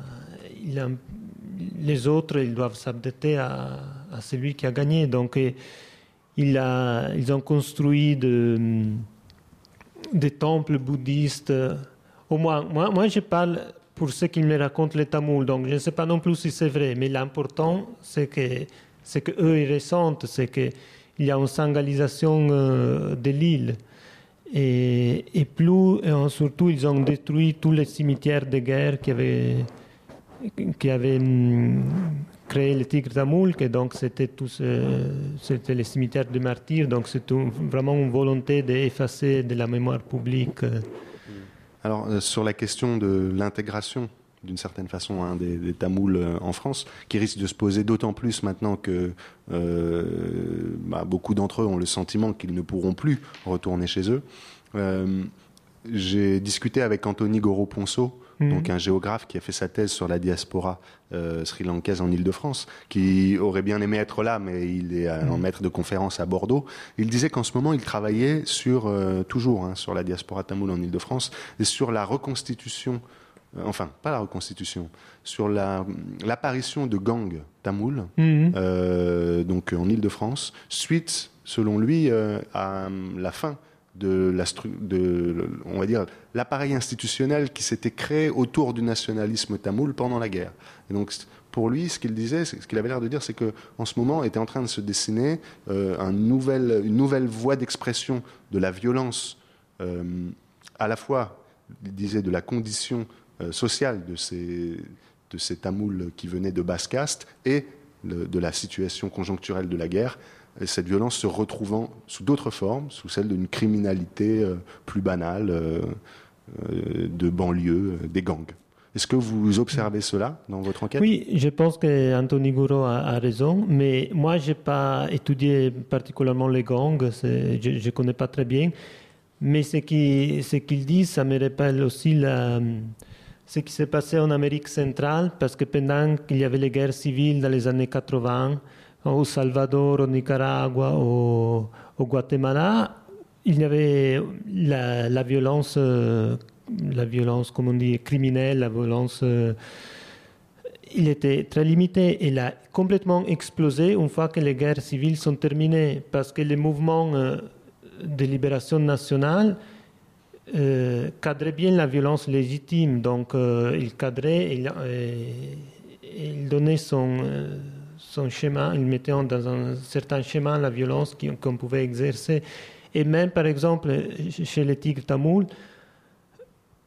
les autres, ils doivent s'adapter à, celui qui a gagné. Donc, ils ont construit de des temples bouddhistes. Au moins, moi, moi je parle pour ce qu'ils me racontent les Tamouls, donc je ne sais pas non plus si c'est vrai, mais l'important, c'est que, c'est que eux ils ressentent, c'est qu'il y a une sangalisation euh, de l'île. Et, et plus, et surtout, ils ont détruit tous les cimetières de guerre qui avaient, qui avaient hum, créé le Tigre Tamoul, que donc c'était tous, c'était les cimetières de martyrs, donc c'est vraiment une volonté d'effacer de la mémoire publique. Alors euh, sur la question de l'intégration d'une certaine façon hein, des, Tamouls euh, en France, qui risque de se poser d'autant plus maintenant que euh, bah, beaucoup d'entre eux ont le sentiment qu'ils ne pourront plus retourner chez eux. J'ai discuté avec Anthony Goro-Ponceau, Mhm. donc un géographe qui a fait sa thèse sur la diaspora euh, sri-lankaise en Ile-de-France, qui aurait bien aimé être là, mais il est en mhm. maître de conférence à Bordeaux. Il disait qu'en ce moment, il travaillait sur, euh, toujours, hein, sur la diaspora tamoule en Ile-de-France, et sur la reconstitution euh, enfin pas la reconstitution, sur l'apparition de gangs tamouls, mhm. donc en Ile-de-France, suite, selon lui, à la fin de la on va dire, l'appareil institutionnel qui s'était créé autour du nationalisme tamoul pendant la guerre. Et donc, pour lui, ce qu'il disait, ce qu'il avait l'air de dire, c'est que en ce moment était en train de se dessiner euh, une nouvelle voie d'expression de la violence, euh, à la fois, il disait, de la condition euh, sociale de ces, de ces Tamouls qui venaient de basse caste et de la situation conjoncturelle de la guerre cette violence se retrouvant sous d'autres formes, sous celle d'une criminalité euh, plus banale, euh, euh, de banlieue, des gangs. Est-ce que vous observez cela dans votre enquête? Oui, je pense qu'Anthony Gouraud a, raison, mais moi, je n'ai pas étudié particulièrement les gangs, je ne connais pas très bien, mais ce qu'il ce dit, ça me rappelle aussi la, ce qui s'est passé en Amérique centrale, parce que pendant qu'il y avait les guerres civiles dans les années 80, au Salvador, au Nicaragua, au, Guatemala, il y avait la, violence, euh, la violence, comme on dit, criminelle, la violence. Euh, il était très limité. Il a complètement explosé une fois que les guerres civiles sont terminées, parce que les mouvements euh, de libération nationale cadraient bien la violence légitime. Donc, il cadrait, il, il donnait son son schéma, il mettait dans un certain schéma la violence qu'on pouvait exercer. Et même, par exemple, chez les tigres tamouls,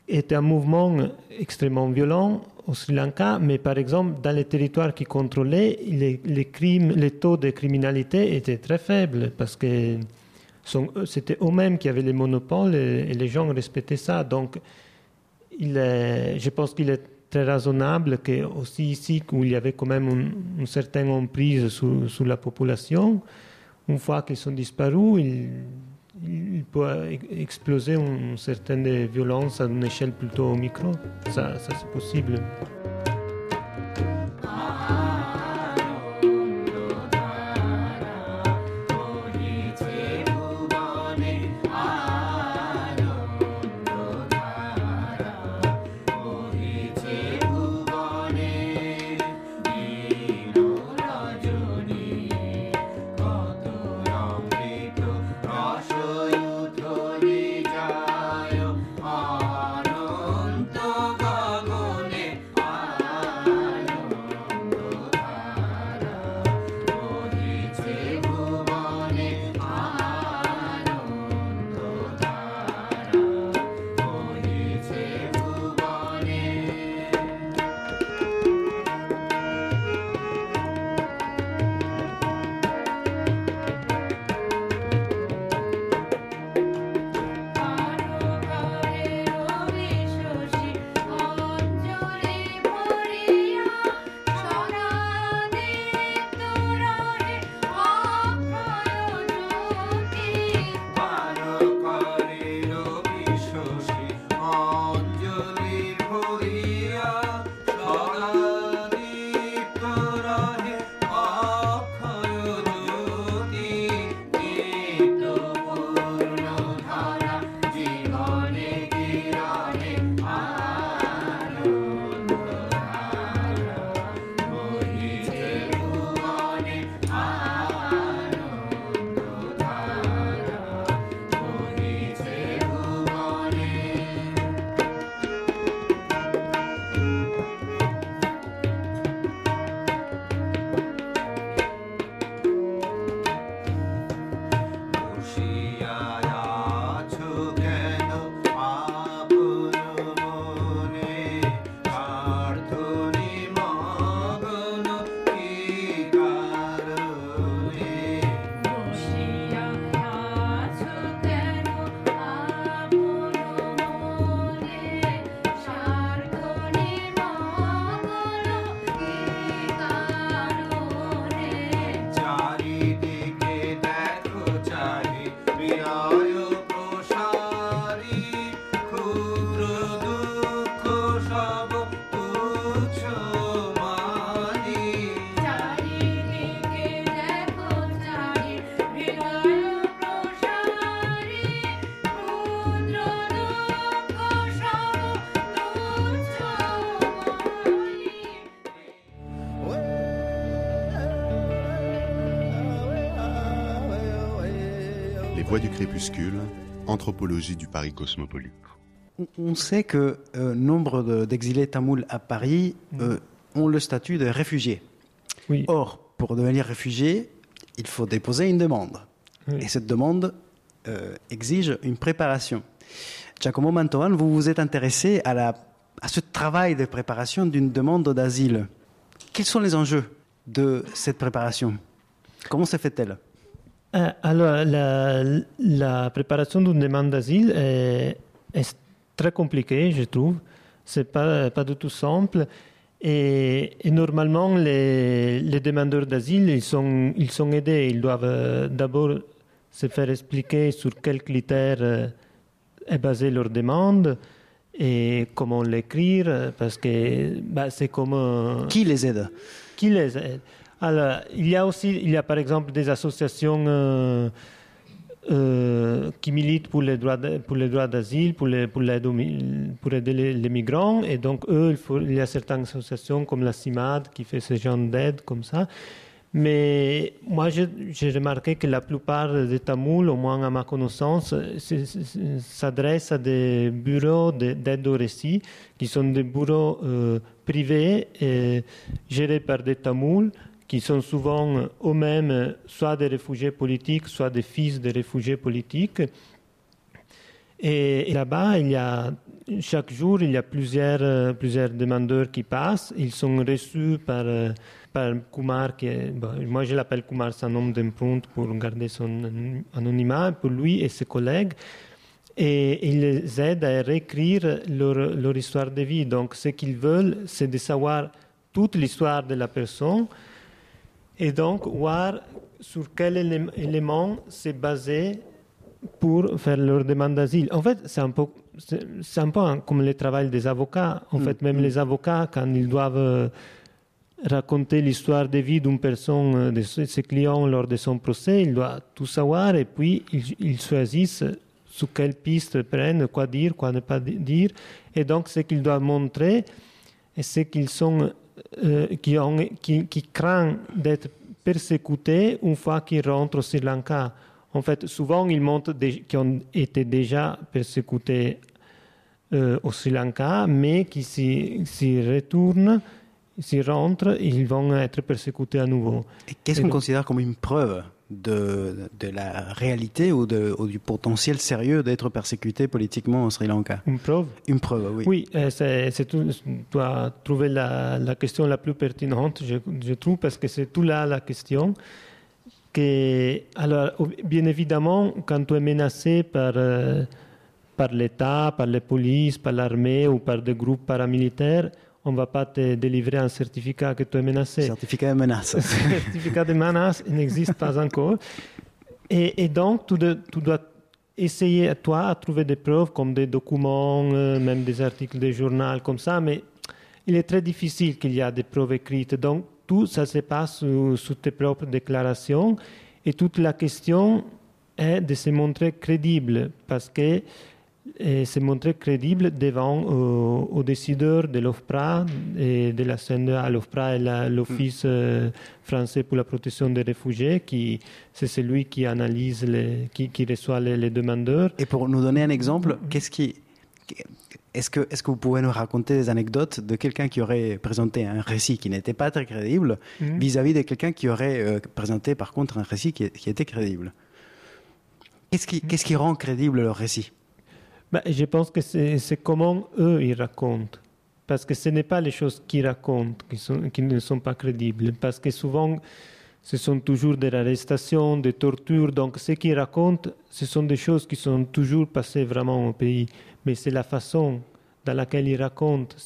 était un mouvement extrêmement violent au Sri Lanka, mais par exemple, dans les territoires qui contrôlaient, les, crimes, les taux de criminalité étaient très faibles parce que c'était eux-mêmes qui avaient les monopoles et, les gens respectaient ça. Donc, il je pense qu'il est très raisonnable que aussi ici où il y avait quand même une, certaine emprise sur, la population, une fois qu'ils sont disparus, il, peut exploser une certaine violence à une échelle plutôt micro. Ça, ça c'est possible. Anthropologie du Paris cosmopolite. On sait que euh, nombre d'exilés tamouls à Paris euh, ont le statut de réfugiés. Oui. Or, pour devenir réfugié, il faut déposer une demande. Et cette demande euh, exige une préparation. Giacomo Mantoan, vous vous êtes intéressé à, la, à ce travail de préparation d'une demande d'asile. Quels sont les enjeux de cette préparation? Comment se fait-elle? Euh, alors, la, préparation d'une demande d'asile est, très compliquée, je trouve. Ce n'est pas, pas du tout simple. Et, normalement, les, demandeurs d'asile, ils sont, ils sont aidés. Ils doivent euh, d'abord se faire expliquer sur quels critères euh, est basée leur demande et comment l'écrire, parce que bah, c'est comme... Qui les aide? Qui les aide? Alors, il y a aussi, il y a par exemple des associations euh, euh, qui militent pour les droits, pour les droits d'asile, pour, les, aider les, migrants. Et donc, eux, il, y a certaines associations comme la CIMAD qui fait ce genre d'aide comme ça. Mais moi, j'ai remarqué que la plupart des Tamouls, au moins à ma connaissance, s'adressent à des bureaux d'aide au récit, qui sont des bureaux euh, privés et gérés par des Tamouls qui sont souvent eux-mêmes soit des réfugiés politiques, soit des fils de réfugiés politiques. Et, là-bas, il y a chaque jour, il y a plusieurs, plusieurs demandeurs qui passent. Ils sont reçus par, Kumar, qui moi je l'appelle Kumar, c'est un d'empreinte pour garder son anonymat, pour lui et ses collègues. et il les aide à réécrire leur, leur histoire de vie. Donc, ce qu'ils veulent, c'est de savoir toute l'histoire de la personne et donc voir sur quel élé- élément c'est basé pour faire leur demande d'asile. En fait, c'est un peu, c'est un peu comme le travail des avocats. En Mm, fait, même mm. les avocats, quand ils doivent euh, raconter l'histoire de vie d'une personne, euh, de ses clients lors de son procès, ils doivent tout savoir et puis ils, ils choisissent sur quelle piste prendre, quoi dire, quoi ne pas di- dire. Et donc, ce qu'ils doivent montrer, c'est qu'ils sont, euh, qui, ont, qui, qui craignent d'être persécutés une fois qu'ils rentrent au Sri Lanka. En fait, souvent, ils montrent qui ont été déjà persécutés euh, au Sri Lanka, mais qui s'y retournent, s'y rentrent, ils vont être persécutés à nouveau. Et Qu'est-ce qu'on considère comme une preuve? De, de la réalité ou, de, ou du potentiel sérieux d'être persécuté politiquement au Sri Lanka Une preuve? Une preuve, oui. Oui, euh, c'est, tu dois trouver la, la question la plus pertinente, je, je trouve, parce que c'est tout là la question. Que, alors, bien évidemment, quand tu es menacé par, euh, par l'État, par les polices, par l'armée ou par des groupes paramilitaires, on ne va pas te délivrer un certificat que tu es menacé. Certificat de menace. certificat de menace n'existe pas encore. Et, et donc, tu, de- tu dois essayer, toi, à trouver des preuves comme des documents, euh, même des articles de journal comme ça, mais il est très difficile qu'il y ait des preuves écrites. Donc, tout ça se passe sous, sous tes propres déclarations. Et toute la question est de se montrer crédible, parce que et se montrer crédible devant euh, aux décideurs de l'OFPRA et de la CNDA. L'OFPRA est l'Office euh, français pour la protection des réfugiés, qui c'est celui qui analyse, les, qui, qui reçoit les, les demandeurs. Et pour nous donner un exemple, qu'est-ce qui, est-ce que, est-ce que vous pouvez nous raconter des anecdotes de quelqu'un qui aurait présenté un récit qui n'était pas très crédible Mhm. vis-à-vis de quelqu'un qui aurait euh, présenté par contre un récit qui, qui était crédible? Qu'est-ce qui, qu'est-ce qui rend crédible le récit? Ben, je pense que c'est comment eux ils racontent. Parce que ce n'est pas les choses qu'ils racontent qui, ne sont pas crédibles. Parce que souvent, ce sont toujours des arrestations, des tortures. Donc, ce qu'ils racontent, ce sont des choses qui sont toujours passées vraiment au pays. Mais c'est la façon dans laquelle ils racontent.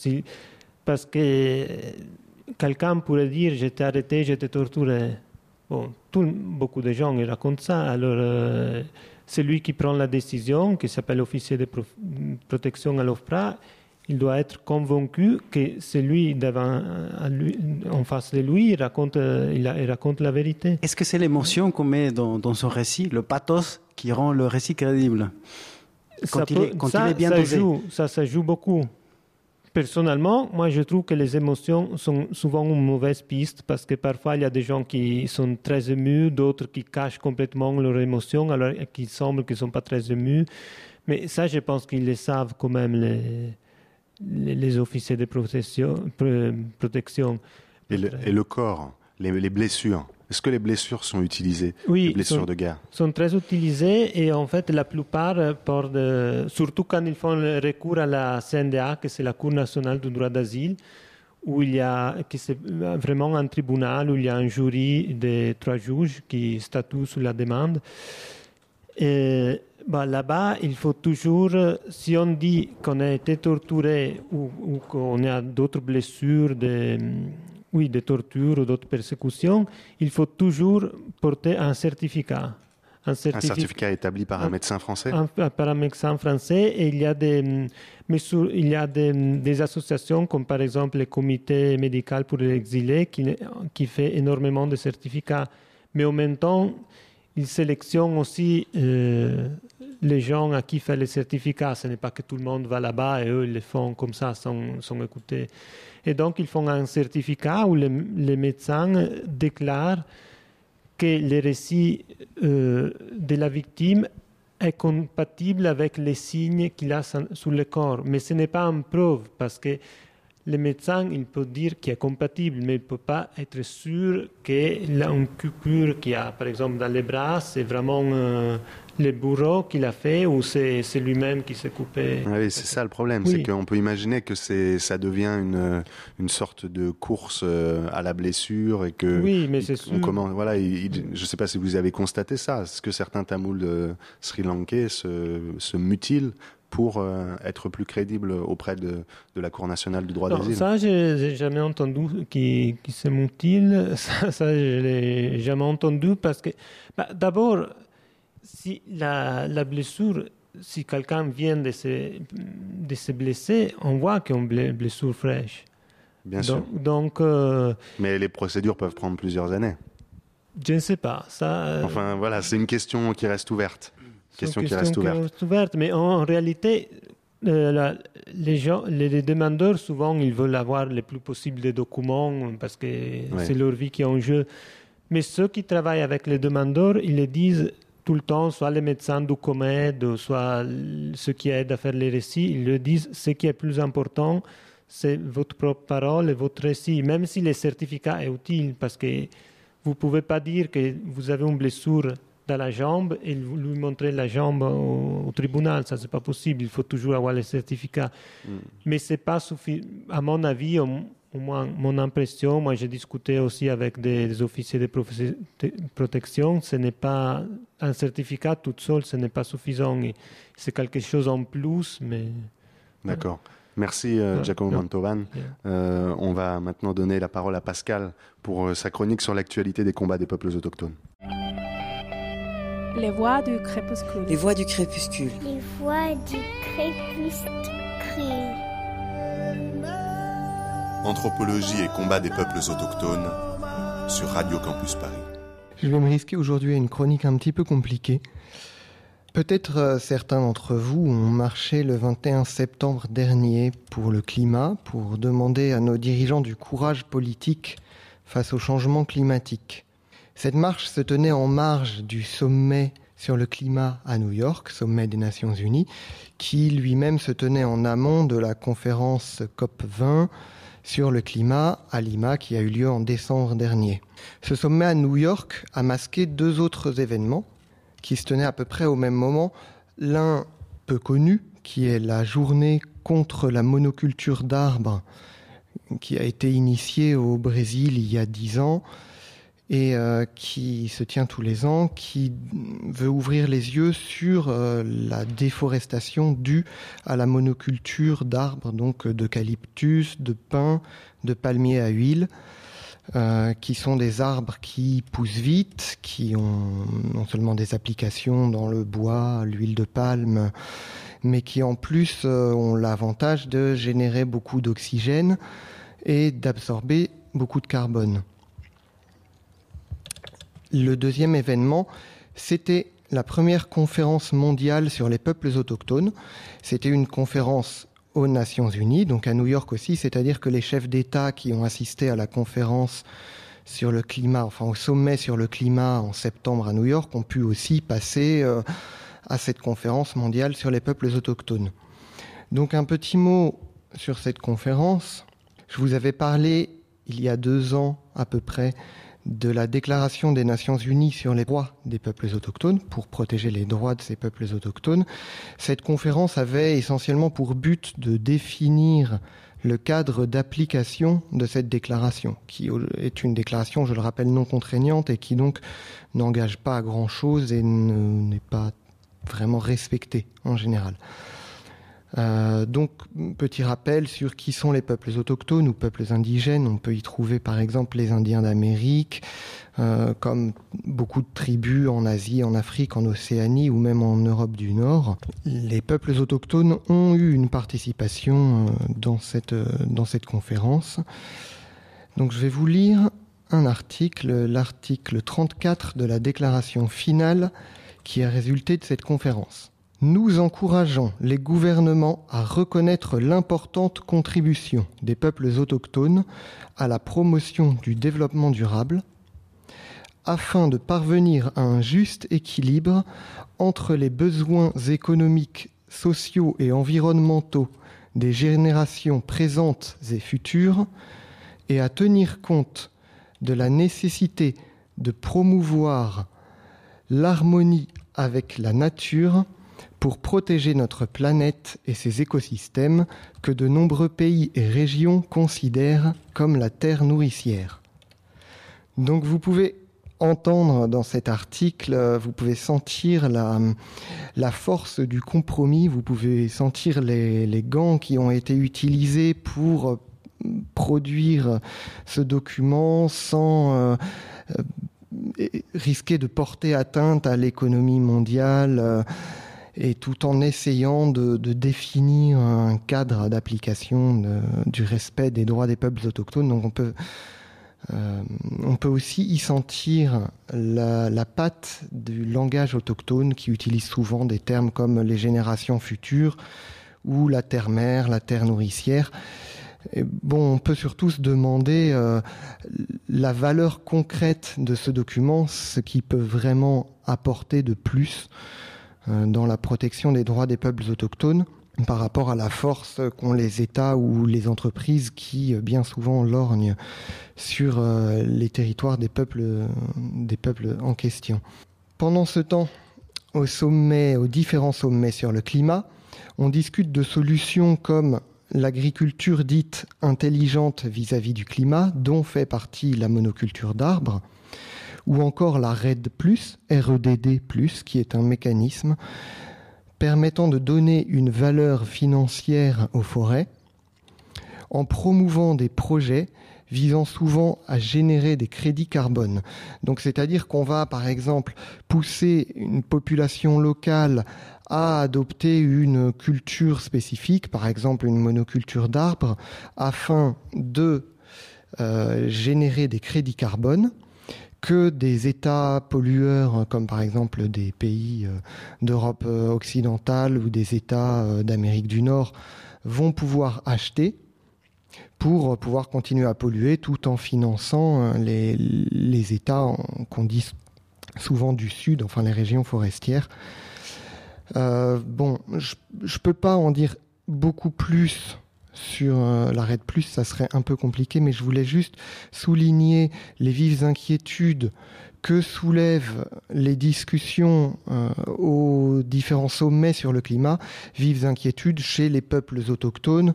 Parce que quelqu'un pourrait dire J'étais arrêté, j'étais torturé. Bon, beaucoup de gens ils racontent ça. Alors, euh, celui qui prend la décision, qui s'appelle officier de pro- protection à l'OFPRA, il doit être convaincu que celui devant, à lui- en face de lui, il raconte, euh, il, a- il raconte la vérité. Est-ce que c'est l'émotion qu'on met dans, dans son récit, le pathos, qui rend le récit crédible? Quand Ça il est- quand ça, il est bien ça dosé. joue, ça, ça joue beaucoup. Personnellement, moi, je trouve que les émotions sont souvent une mauvaise piste parce que parfois, il y a des gens qui sont très émus, d'autres qui cachent complètement leurs émotions, alors qu'il semble qu'ils ne sont pas très émus. Mais ça, je pense qu'ils le savent quand même, les, les, officiers de protection. le, et le corps, les, les blessures. Est-ce que les blessures sont utilisées Oui, Les blessures sont- de guerre sont très utilisés et en fait la plupart, euh, portent, euh, surtout quand ils font le recours à la CNDA, que c'est la Cour nationale du droit d'asile, où il y a c'est vraiment un tribunal où il y a un jury de trois juges qui statuent sur la demande. Et bah, là-bas, il faut toujours, euh, si on dit qu'on a été torturé ou, ou qu'on a d'autres blessures, de, oui, de torture ou d'autres persécutions, il faut toujours porter un certificat. Un Un certificat, établi par un un- médecin français un- par un médecin français et il y a des, mais sur- il y a des, des associations comme par exemple le comité médical pour les exilés qui, qui fait énormément de certificats. Mais en même temps, ils sélectionnent aussi euh, les gens à qui faire les certificats. Ce n'est pas que tout le monde va là-bas et eux ils le font comme ça sans, sans écouter. Et donc ils font un certificat où les, les médecins déclarent que le récit euh, de la victime est compatible avec les signes qu'il a sur le corps. Mais ce n'est pas une preuve parce que le médecin, il peut dire qu'il est compatible, mais il ne peut pas être sûr que la- une coupure qu'il a, par exemple, dans les bras, c'est vraiment euh, les bourreaux qu'il a fait ou c'est lui-même qui s'est coupé? Ah Oui, c'est ça le problème, c'est qu'on peut imaginer que ça devient une, une sorte de course euh, à la blessure et que oui, mais c'est sûr. Commence, voilà, je ne sais pas si vous avez constaté ça. Est-ce que certains Tamouls sri-lankais se, se mutilent pour euh, être plus crédibles auprès de, de, la Cour nationale du droit d'asile Ça, j'ai jamais entendu qui, qui se mutilent. Ça, ça je l'ai jamais entendu parce que, bah, d'abord, si la, la blessure, si quelqu'un vient de se, de se blesser, on voit qu'il y a une blessure fraîche. Bien sûr. Donc, euh, Mais les procédures peuvent prendre plusieurs années. Je ne sais pas. Ça, euh, enfin, voilà, c'est une question qui reste ouverte. Question, qui reste ouverte. ouverte. Mais en, réalité, euh, les, gens, les, demandeurs, souvent, ils veulent avoir le plus possible de documents parce que c'est leur vie qui est en jeu. Mais ceux qui travaillent avec les demandeurs, ils les disent tout le temps, soit les médecins du COMED, soit ceux qui aident à faire les récits, ils le disent, ce qui est plus important, c'est votre propre parole et votre récit, même si le certificat est utile, parce que vous ne pouvez pas dire que vous avez une blessure dans la jambe et lui montrer la jambe au, tribunal, ça c'est pas possible, il faut toujours avoir le certificat. Mm. Mais c'est pas suffisant, à mon avis, au moins mon impression, moi j'ai discuté aussi avec des, officiers de, protection, ce n'est pas un certificat tout seul, ce n'est pas suffisant. C'est quelque chose en plus, mais. D'accord. Merci euh, Giacomo Mantovan. Euh, on va maintenant donner la parole à Pascal pour euh, sa chronique sur l'actualité des combats des peuples autochtones. Les voix du crépuscule. Les voix du crépuscule. Les voix du crépuscule. Anthropologie et combat des peuples autochtones sur Radio Campus Paris. Je vais me risquer aujourd'hui à une chronique un petit peu compliquée. Peut-être euh, certains d'entre vous ont marché le 21 septembre dernier pour le climat, pour demander à nos dirigeants du courage politique face au changement climatique. Cette marche se tenait en marge du sommet sur le climat à New York, sommet des Nations Unies, qui lui-même se tenait en amont de la conférence COP 20 sur le climat à Lima qui a eu lieu en décembre dernier. Ce sommet à New York a masqué deux autres événements qui se tenaient à peu près au même moment. L'un peu connu, qui est la journée contre la monoculture d'arbres, qui a été initiée au Brésil il y a dix ans et euh, qui se tient tous les ans, qui veut ouvrir les yeux sur euh, la déforestation due à la monoculture d'arbres, donc d'eucalyptus, de pins, de palmiers à huile, euh, qui sont des arbres qui poussent vite, qui ont non seulement des applications dans le bois, l'huile de palme, mais qui en plus ont l'avantage de générer beaucoup d'oxygène et d'absorber beaucoup de carbone. Le deuxième événement, c'était la première conférence mondiale sur les peuples autochtones. C'était une conférence aux Nations Unies, donc à New York aussi, c'est-à-dire que les chefs d'État qui ont assisté à la conférence sur le climat, enfin au sommet sur le climat en septembre à New York, ont pu aussi passer euh, à cette conférence mondiale sur les peuples autochtones. Donc un petit mot sur cette conférence. Je vous avais parlé il y a deux ans à peu près de la Déclaration des Nations Unies sur les droits des peuples autochtones pour protéger les droits de ces peuples autochtones. Cette conférence avait essentiellement pour but de définir le cadre d'application de cette déclaration, qui est une déclaration, je le rappelle, non contraignante et qui donc n'engage pas à grand-chose et n'est pas vraiment respectée en général. Euh, donc, petit rappel sur qui sont les peuples autochtones ou peuples indigènes. On peut y trouver par exemple les Indiens d'Amérique, euh, comme beaucoup de tribus en Asie, en Afrique, en Océanie ou même en Europe du Nord. Les peuples autochtones ont eu une participation euh, dans, cette, dans cette conférence. Donc je vais vous lire un article, l'article 34 de la déclaration finale qui a résulté de cette conférence. Nous encourageons les gouvernements à reconnaître l'importante contribution des peuples autochtones à la promotion du développement durable afin de parvenir à un juste équilibre entre les besoins économiques, sociaux et environnementaux des générations présentes et futures et à tenir compte de la nécessité de promouvoir l'harmonie avec la nature pour protéger notre planète et ses écosystèmes que de nombreux pays et régions considèrent comme la terre nourricière. Donc vous pouvez entendre dans cet article, vous pouvez sentir la, force du compromis, vous pouvez sentir les, gants qui ont été utilisés pour produire ce document sans euh, euh, risquer de porter atteinte à l'économie mondiale. Euh, et tout en essayant de, définir un cadre d'application du respect des droits des peuples autochtones. Donc on peut, euh, on peut aussi y sentir la, patte du langage autochtone qui utilise souvent des termes comme les générations futures ou la terre-mère, la terre nourricière. bon, on peut surtout se demander euh, la valeur concrète de ce document, ce qui peut vraiment apporter de plus dans la protection des droits des peuples autochtones par rapport à la force qu'ont les États ou les entreprises qui euh, bien souvent lorgnent sur euh, les territoires des peuples, en question. Pendant ce temps, aux différents sommets sur le climat, on discute de solutions comme l'agriculture dite intelligente vis-à-vis -vis du climat, dont fait partie la monoculture d'arbres, ou encore la RED+, REDD+, qui est un mécanisme permettant de donner une valeur financière aux forêts, en promouvant des projets visant souvent à générer des crédits carbone. Donc c'est-à-dire qu'on va par exemple pousser une population locale à adopter une culture spécifique, par exemple une monoculture d'arbres, afin de euh, générer des crédits carbone que des États pollueurs comme par exemple des pays euh, d'Europe euh, occidentale ou des États euh, d'Amérique du Nord vont pouvoir acheter pour pouvoir continuer à polluer tout en finançant les États qu'on dit souvent du Sud, enfin les régions forestières. bon, je ne peux pas en dire beaucoup plus sur euh, l'arrêt de plus, ça serait un peu compliqué, mais je voulais juste souligner les vives inquiétudes que soulèvent les discussions euh, aux différents sommets sur le climat, vives inquiétudes chez les peuples autochtones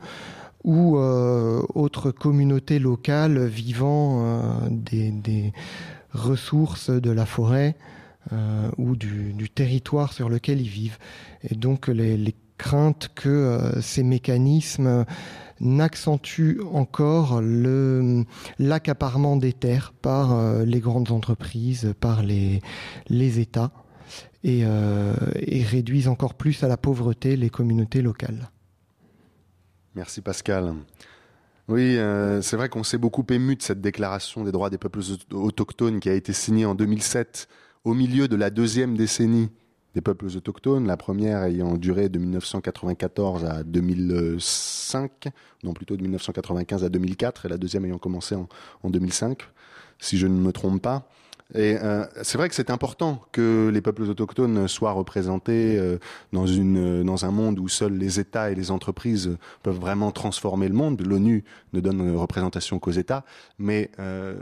ou euh, autres communautés locales vivant des, ressources de la forêt ou du, territoire sur lequel ils vivent. Et donc les crainte que euh, ces mécanismes n'accentuent encore l'accaparement des terres par euh, les grandes entreprises, par les, États, et, euh, et, réduisent encore plus à la pauvreté les communautés locales. Merci Pascal. Oui, c'est vrai qu'on s'est beaucoup ému de cette déclaration des droits des peuples autochtones qui a été signée en 2007 au milieu de la deuxième décennie des peuples autochtones, la première ayant duré de 1994 à 2005, non plutôt de 1995 à 2004, et la deuxième ayant commencé en, 2005, si je ne me trompe pas. Et euh, c'est vrai que c'est important que les peuples autochtones soient représentés euh, dans, une, dans un monde où seuls les États et les entreprises peuvent vraiment transformer le monde. L'ONU ne donne représentation qu'aux États, mais euh,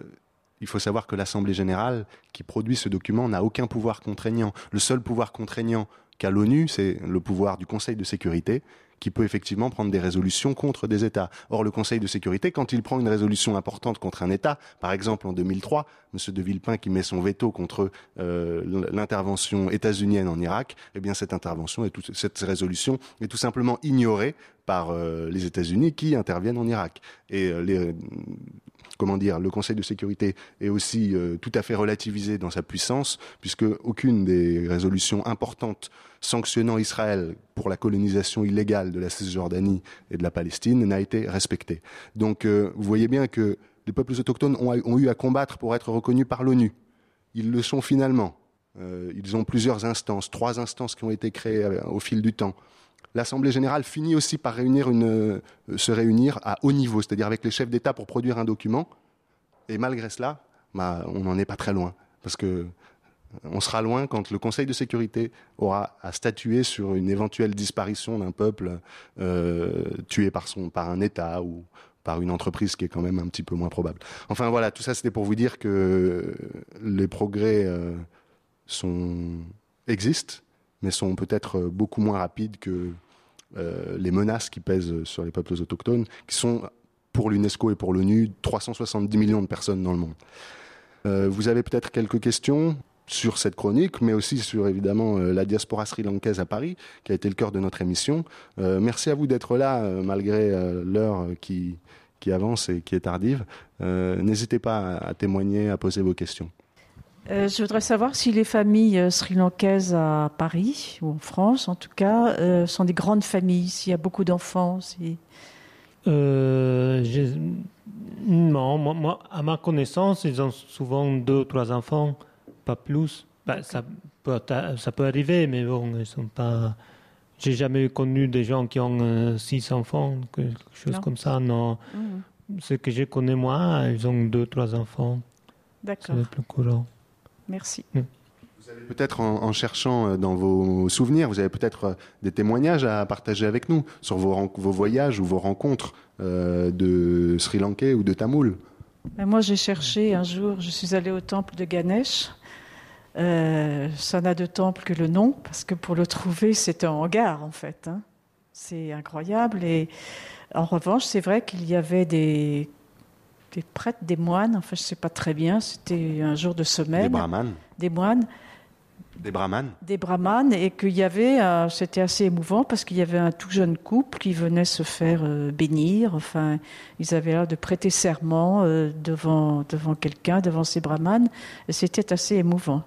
il faut savoir que l'Assemblée générale qui produit ce document n'a aucun pouvoir contraignant. Le seul pouvoir contraignant qu'a l'ONU, c'est le pouvoir du Conseil de sécurité, qui peut effectivement prendre des résolutions contre des États. Or, le Conseil de sécurité, quand il prend une résolution importante contre un État, par exemple en 2003, M. de Villepin qui met son veto contre euh, l'intervention états-unienne en Irak, eh bien cette intervention et cette résolution est tout simplement ignorée par euh, les États-Unis qui interviennent en Irak. Et euh, les, comment dire, le Conseil de sécurité est aussi euh, tout à fait relativisé dans sa puissance, puisque aucune des résolutions importantes sanctionnant Israël pour la colonisation illégale de la Cisjordanie et de la Palestine n'a été respectée. Donc, euh, vous voyez bien que les peuples autochtones ont, eu à combattre pour être reconnus par l'ONU. Ils le sont finalement. Euh, ils ont plusieurs instances, trois instances qui ont été créées au fil du temps l'Assemblée générale finit aussi par euh, se réunir à haut niveau, c'est-à-dire avec les chefs d'État pour produire un document. Et malgré cela, bah, on n'en est pas très loin. Parce que euh, on sera loin quand le Conseil de sécurité aura à statuer sur une éventuelle disparition d'un peuple euh, tué par, un État ou par une entreprise qui est quand même un petit peu moins probable. Enfin voilà, tout ça c'était pour vous dire que les progrès existent, mais sont peut-être beaucoup moins rapides que les menaces qui pèsent sur les peuples autochtones, qui sont pour l'UNESCO et pour l'ONU 370 millions de personnes dans le monde. vous avez peut-être quelques questions sur cette chronique, mais aussi sur évidemment la diaspora sri-lankaise à Paris, qui a été le cœur de notre émission. merci à vous d'être là, malgré l'heure qui, qui avance et qui est tardive. Euh, n'hésitez pas à, témoigner, à poser vos questions. Euh, je voudrais savoir si les familles euh, sri-lankaises à Paris ou en France, en tout cas, sont des grandes familles, s'il y a beaucoup d'enfants. Si... non, moi, à ma connaissance, ils ont souvent deux ou trois enfants, pas plus. Ben, ça, peut, ça peut arriver, mais bon, ils sont pas. J'ai jamais connu des gens qui ont euh, six enfants, quelque chose comme ça. Non. Mmh. Ce que je connais moi, ils ont deux, trois enfants. D'accord. C'est le plus courant. Merci. Mmh. Vous avez peut-être, en, cherchant euh, dans vos souvenirs, vous avez peut-être euh, des témoignages à partager avec nous sur vos, vos voyages ou vos rencontres de Sri Lankais ou de Tamoul. Ben, moi, j'ai cherché un jour, je suis allée au temple de Ganesh euh, ça n'a de temple que le nom, parce que pour le trouver, c'est un hangar, en fait. Hein. C'est incroyable. Et en revanche, c'est vrai qu'il y avait des, des prêtres, des moines, enfin, je ne sais pas très bien, c'était un jour de semaine. Des brahmanes. Des moines. Des brahmanes. Des brahmanes, et qu'il y avait, c'était assez émouvant parce qu'il y avait un tout jeune couple qui venait se faire euh, bénir. Enfin, ils avaient l'air de prêter serment euh, devant, devant quelqu'un, devant ces brahmanes, et c'était assez émouvant.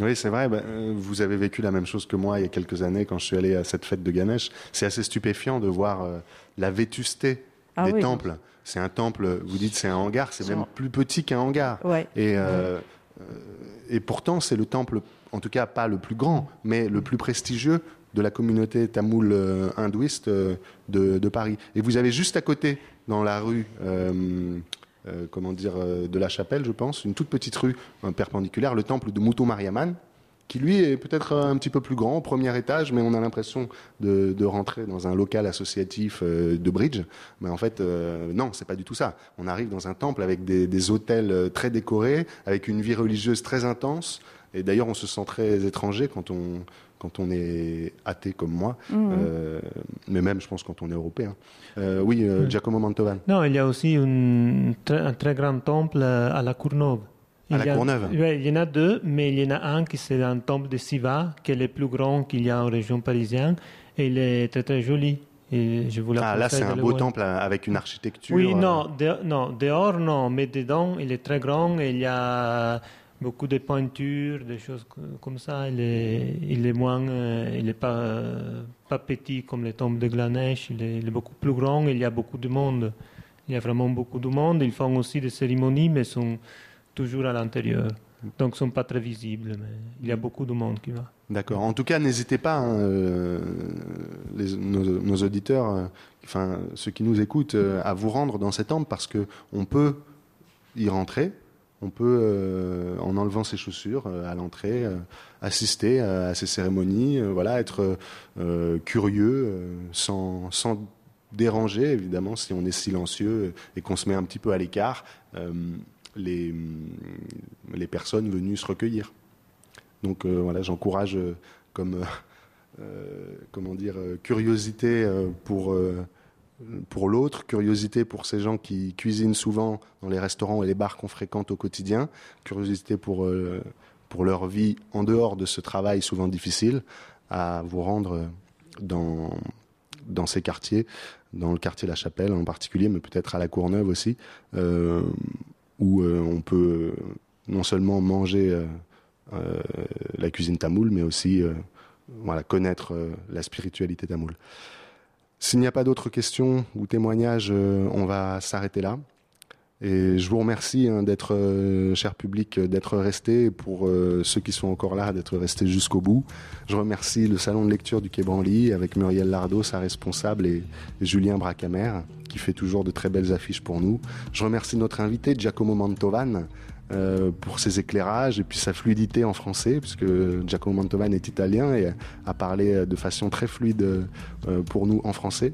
Oui, c'est vrai. Ben, euh, vous avez vécu la même chose que moi il y a quelques années quand je suis allé à cette fête de Ganesh. C'est assez stupéfiant de voir euh, la vétusté ah des temples. C'est un temple, vous dites c'est un hangar, c'est même plus petit qu'un hangar. Et, euh, et pourtant, c'est le temple, en tout cas pas le plus grand, mais le plus prestigieux de la communauté tamoule hindouiste de, de, Paris. Et vous avez juste à côté, dans la rue euh, comment dire, euh, de la chapelle, je pense, une toute petite rue perpendiculaire, le temple de Mutu Mariaman, qui lui est peut-être un petit peu plus grand, au premier étage, mais on a l'impression de, rentrer dans un local associatif euh, de bridge. Mais en fait, non, c'est pas du tout ça. On arrive dans un temple avec des, des hôtels très décorés, avec une vie religieuse très intense. Et d'ailleurs, on se sent très étranger quand on, quand on est athée comme moi, mmh. euh, mais même, je pense, quand on est européen. Euh, oui, euh, mmh. Giacomo Mantovan. Non, il y a aussi un très grand temple à la Courneuve. À la Courneuve Il y en a deux, mais il y en a un qui c'est un temple de Siva, qui est le plus grand qu'il y a en région parisienne, et il est très très joli. Et je vous ah, là, c'est un beau temple avec une architecture. Oui, non, non, dehors, non, mais dedans, il est très grand et il y a beaucoup de peintures, des choses comme ça. Il est, il est moins, euh, il est pas, pas petit comme les tombes de Glanesh, il est, il est, beaucoup plus grand, il y a beaucoup de monde. Il y a vraiment beaucoup de monde. Ils font aussi des cérémonies, mais sont toujours à l'intérieur. Donc, ils sont pas très visibles, mais il y a beaucoup de monde qui va. D'accord. En tout cas, n'hésitez pas, hein, euh, nos, auditeurs, euh, enfin, ceux qui nous écoutent, à vous rendre dans ces temples parce qu'on peut y rentrer on peut, euh, en enlevant ses chaussures euh, à l'entrée, euh, assister à, ces cérémonies, voilà, être curieux, sans, déranger, évidemment, si on est silencieux et qu'on se met un petit peu à l'écart, les, les personnes venues se recueillir. Donc voilà, j'encourage comme comment dire curiosité pour pour l'autre, curiosité pour ces gens qui cuisinent souvent dans les restaurants et les bars qu'on fréquente au quotidien, curiosité pour, euh, pour leur vie en dehors de ce travail souvent difficile, à vous rendre dans, dans ces quartiers, dans le quartier La Chapelle en particulier, mais peut-être à la Courneuve aussi, euh, où euh, on peut non seulement manger la cuisine tamoule, mais aussi connaître la spiritualité tamoule. S'il n'y a pas d'autres questions ou témoignages, euh, on va s'arrêter là. Et je vous remercie hein, d'être, euh, cher public, d'être resté, pour euh, ceux qui sont encore là, d'être restés jusqu'au bout. Je remercie le salon de lecture du Quai Branly avec Muriel Lardot, sa responsable, et, Julien Bracamer, qui fait toujours de très belles affiches pour nous. Je remercie notre invité, Giacomo Mantovan, euh, pour ses éclairages et puis sa fluidité en français, puisque Giacomo Mantovan est italien et a parlé de façon très fluide euh, pour nous en français.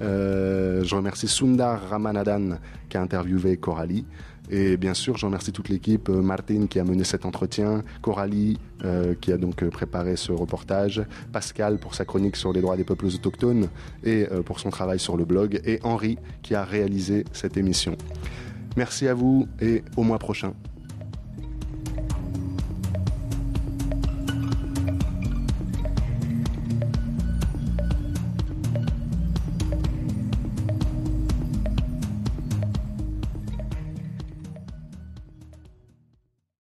Euh, je remercie Sundar Ramanathan qui a interviewé Coralie. Et bien sûr, je remercie toute l'équipe, euh, Martine qui a mené cet entretien, Coralie euh, qui a donc préparé ce reportage, Pascal pour sa chronique sur les droits des peuples autochtones et pour son travail sur le blog, et Henri qui a réalisé cette émission. Merci à vous et au mois prochain.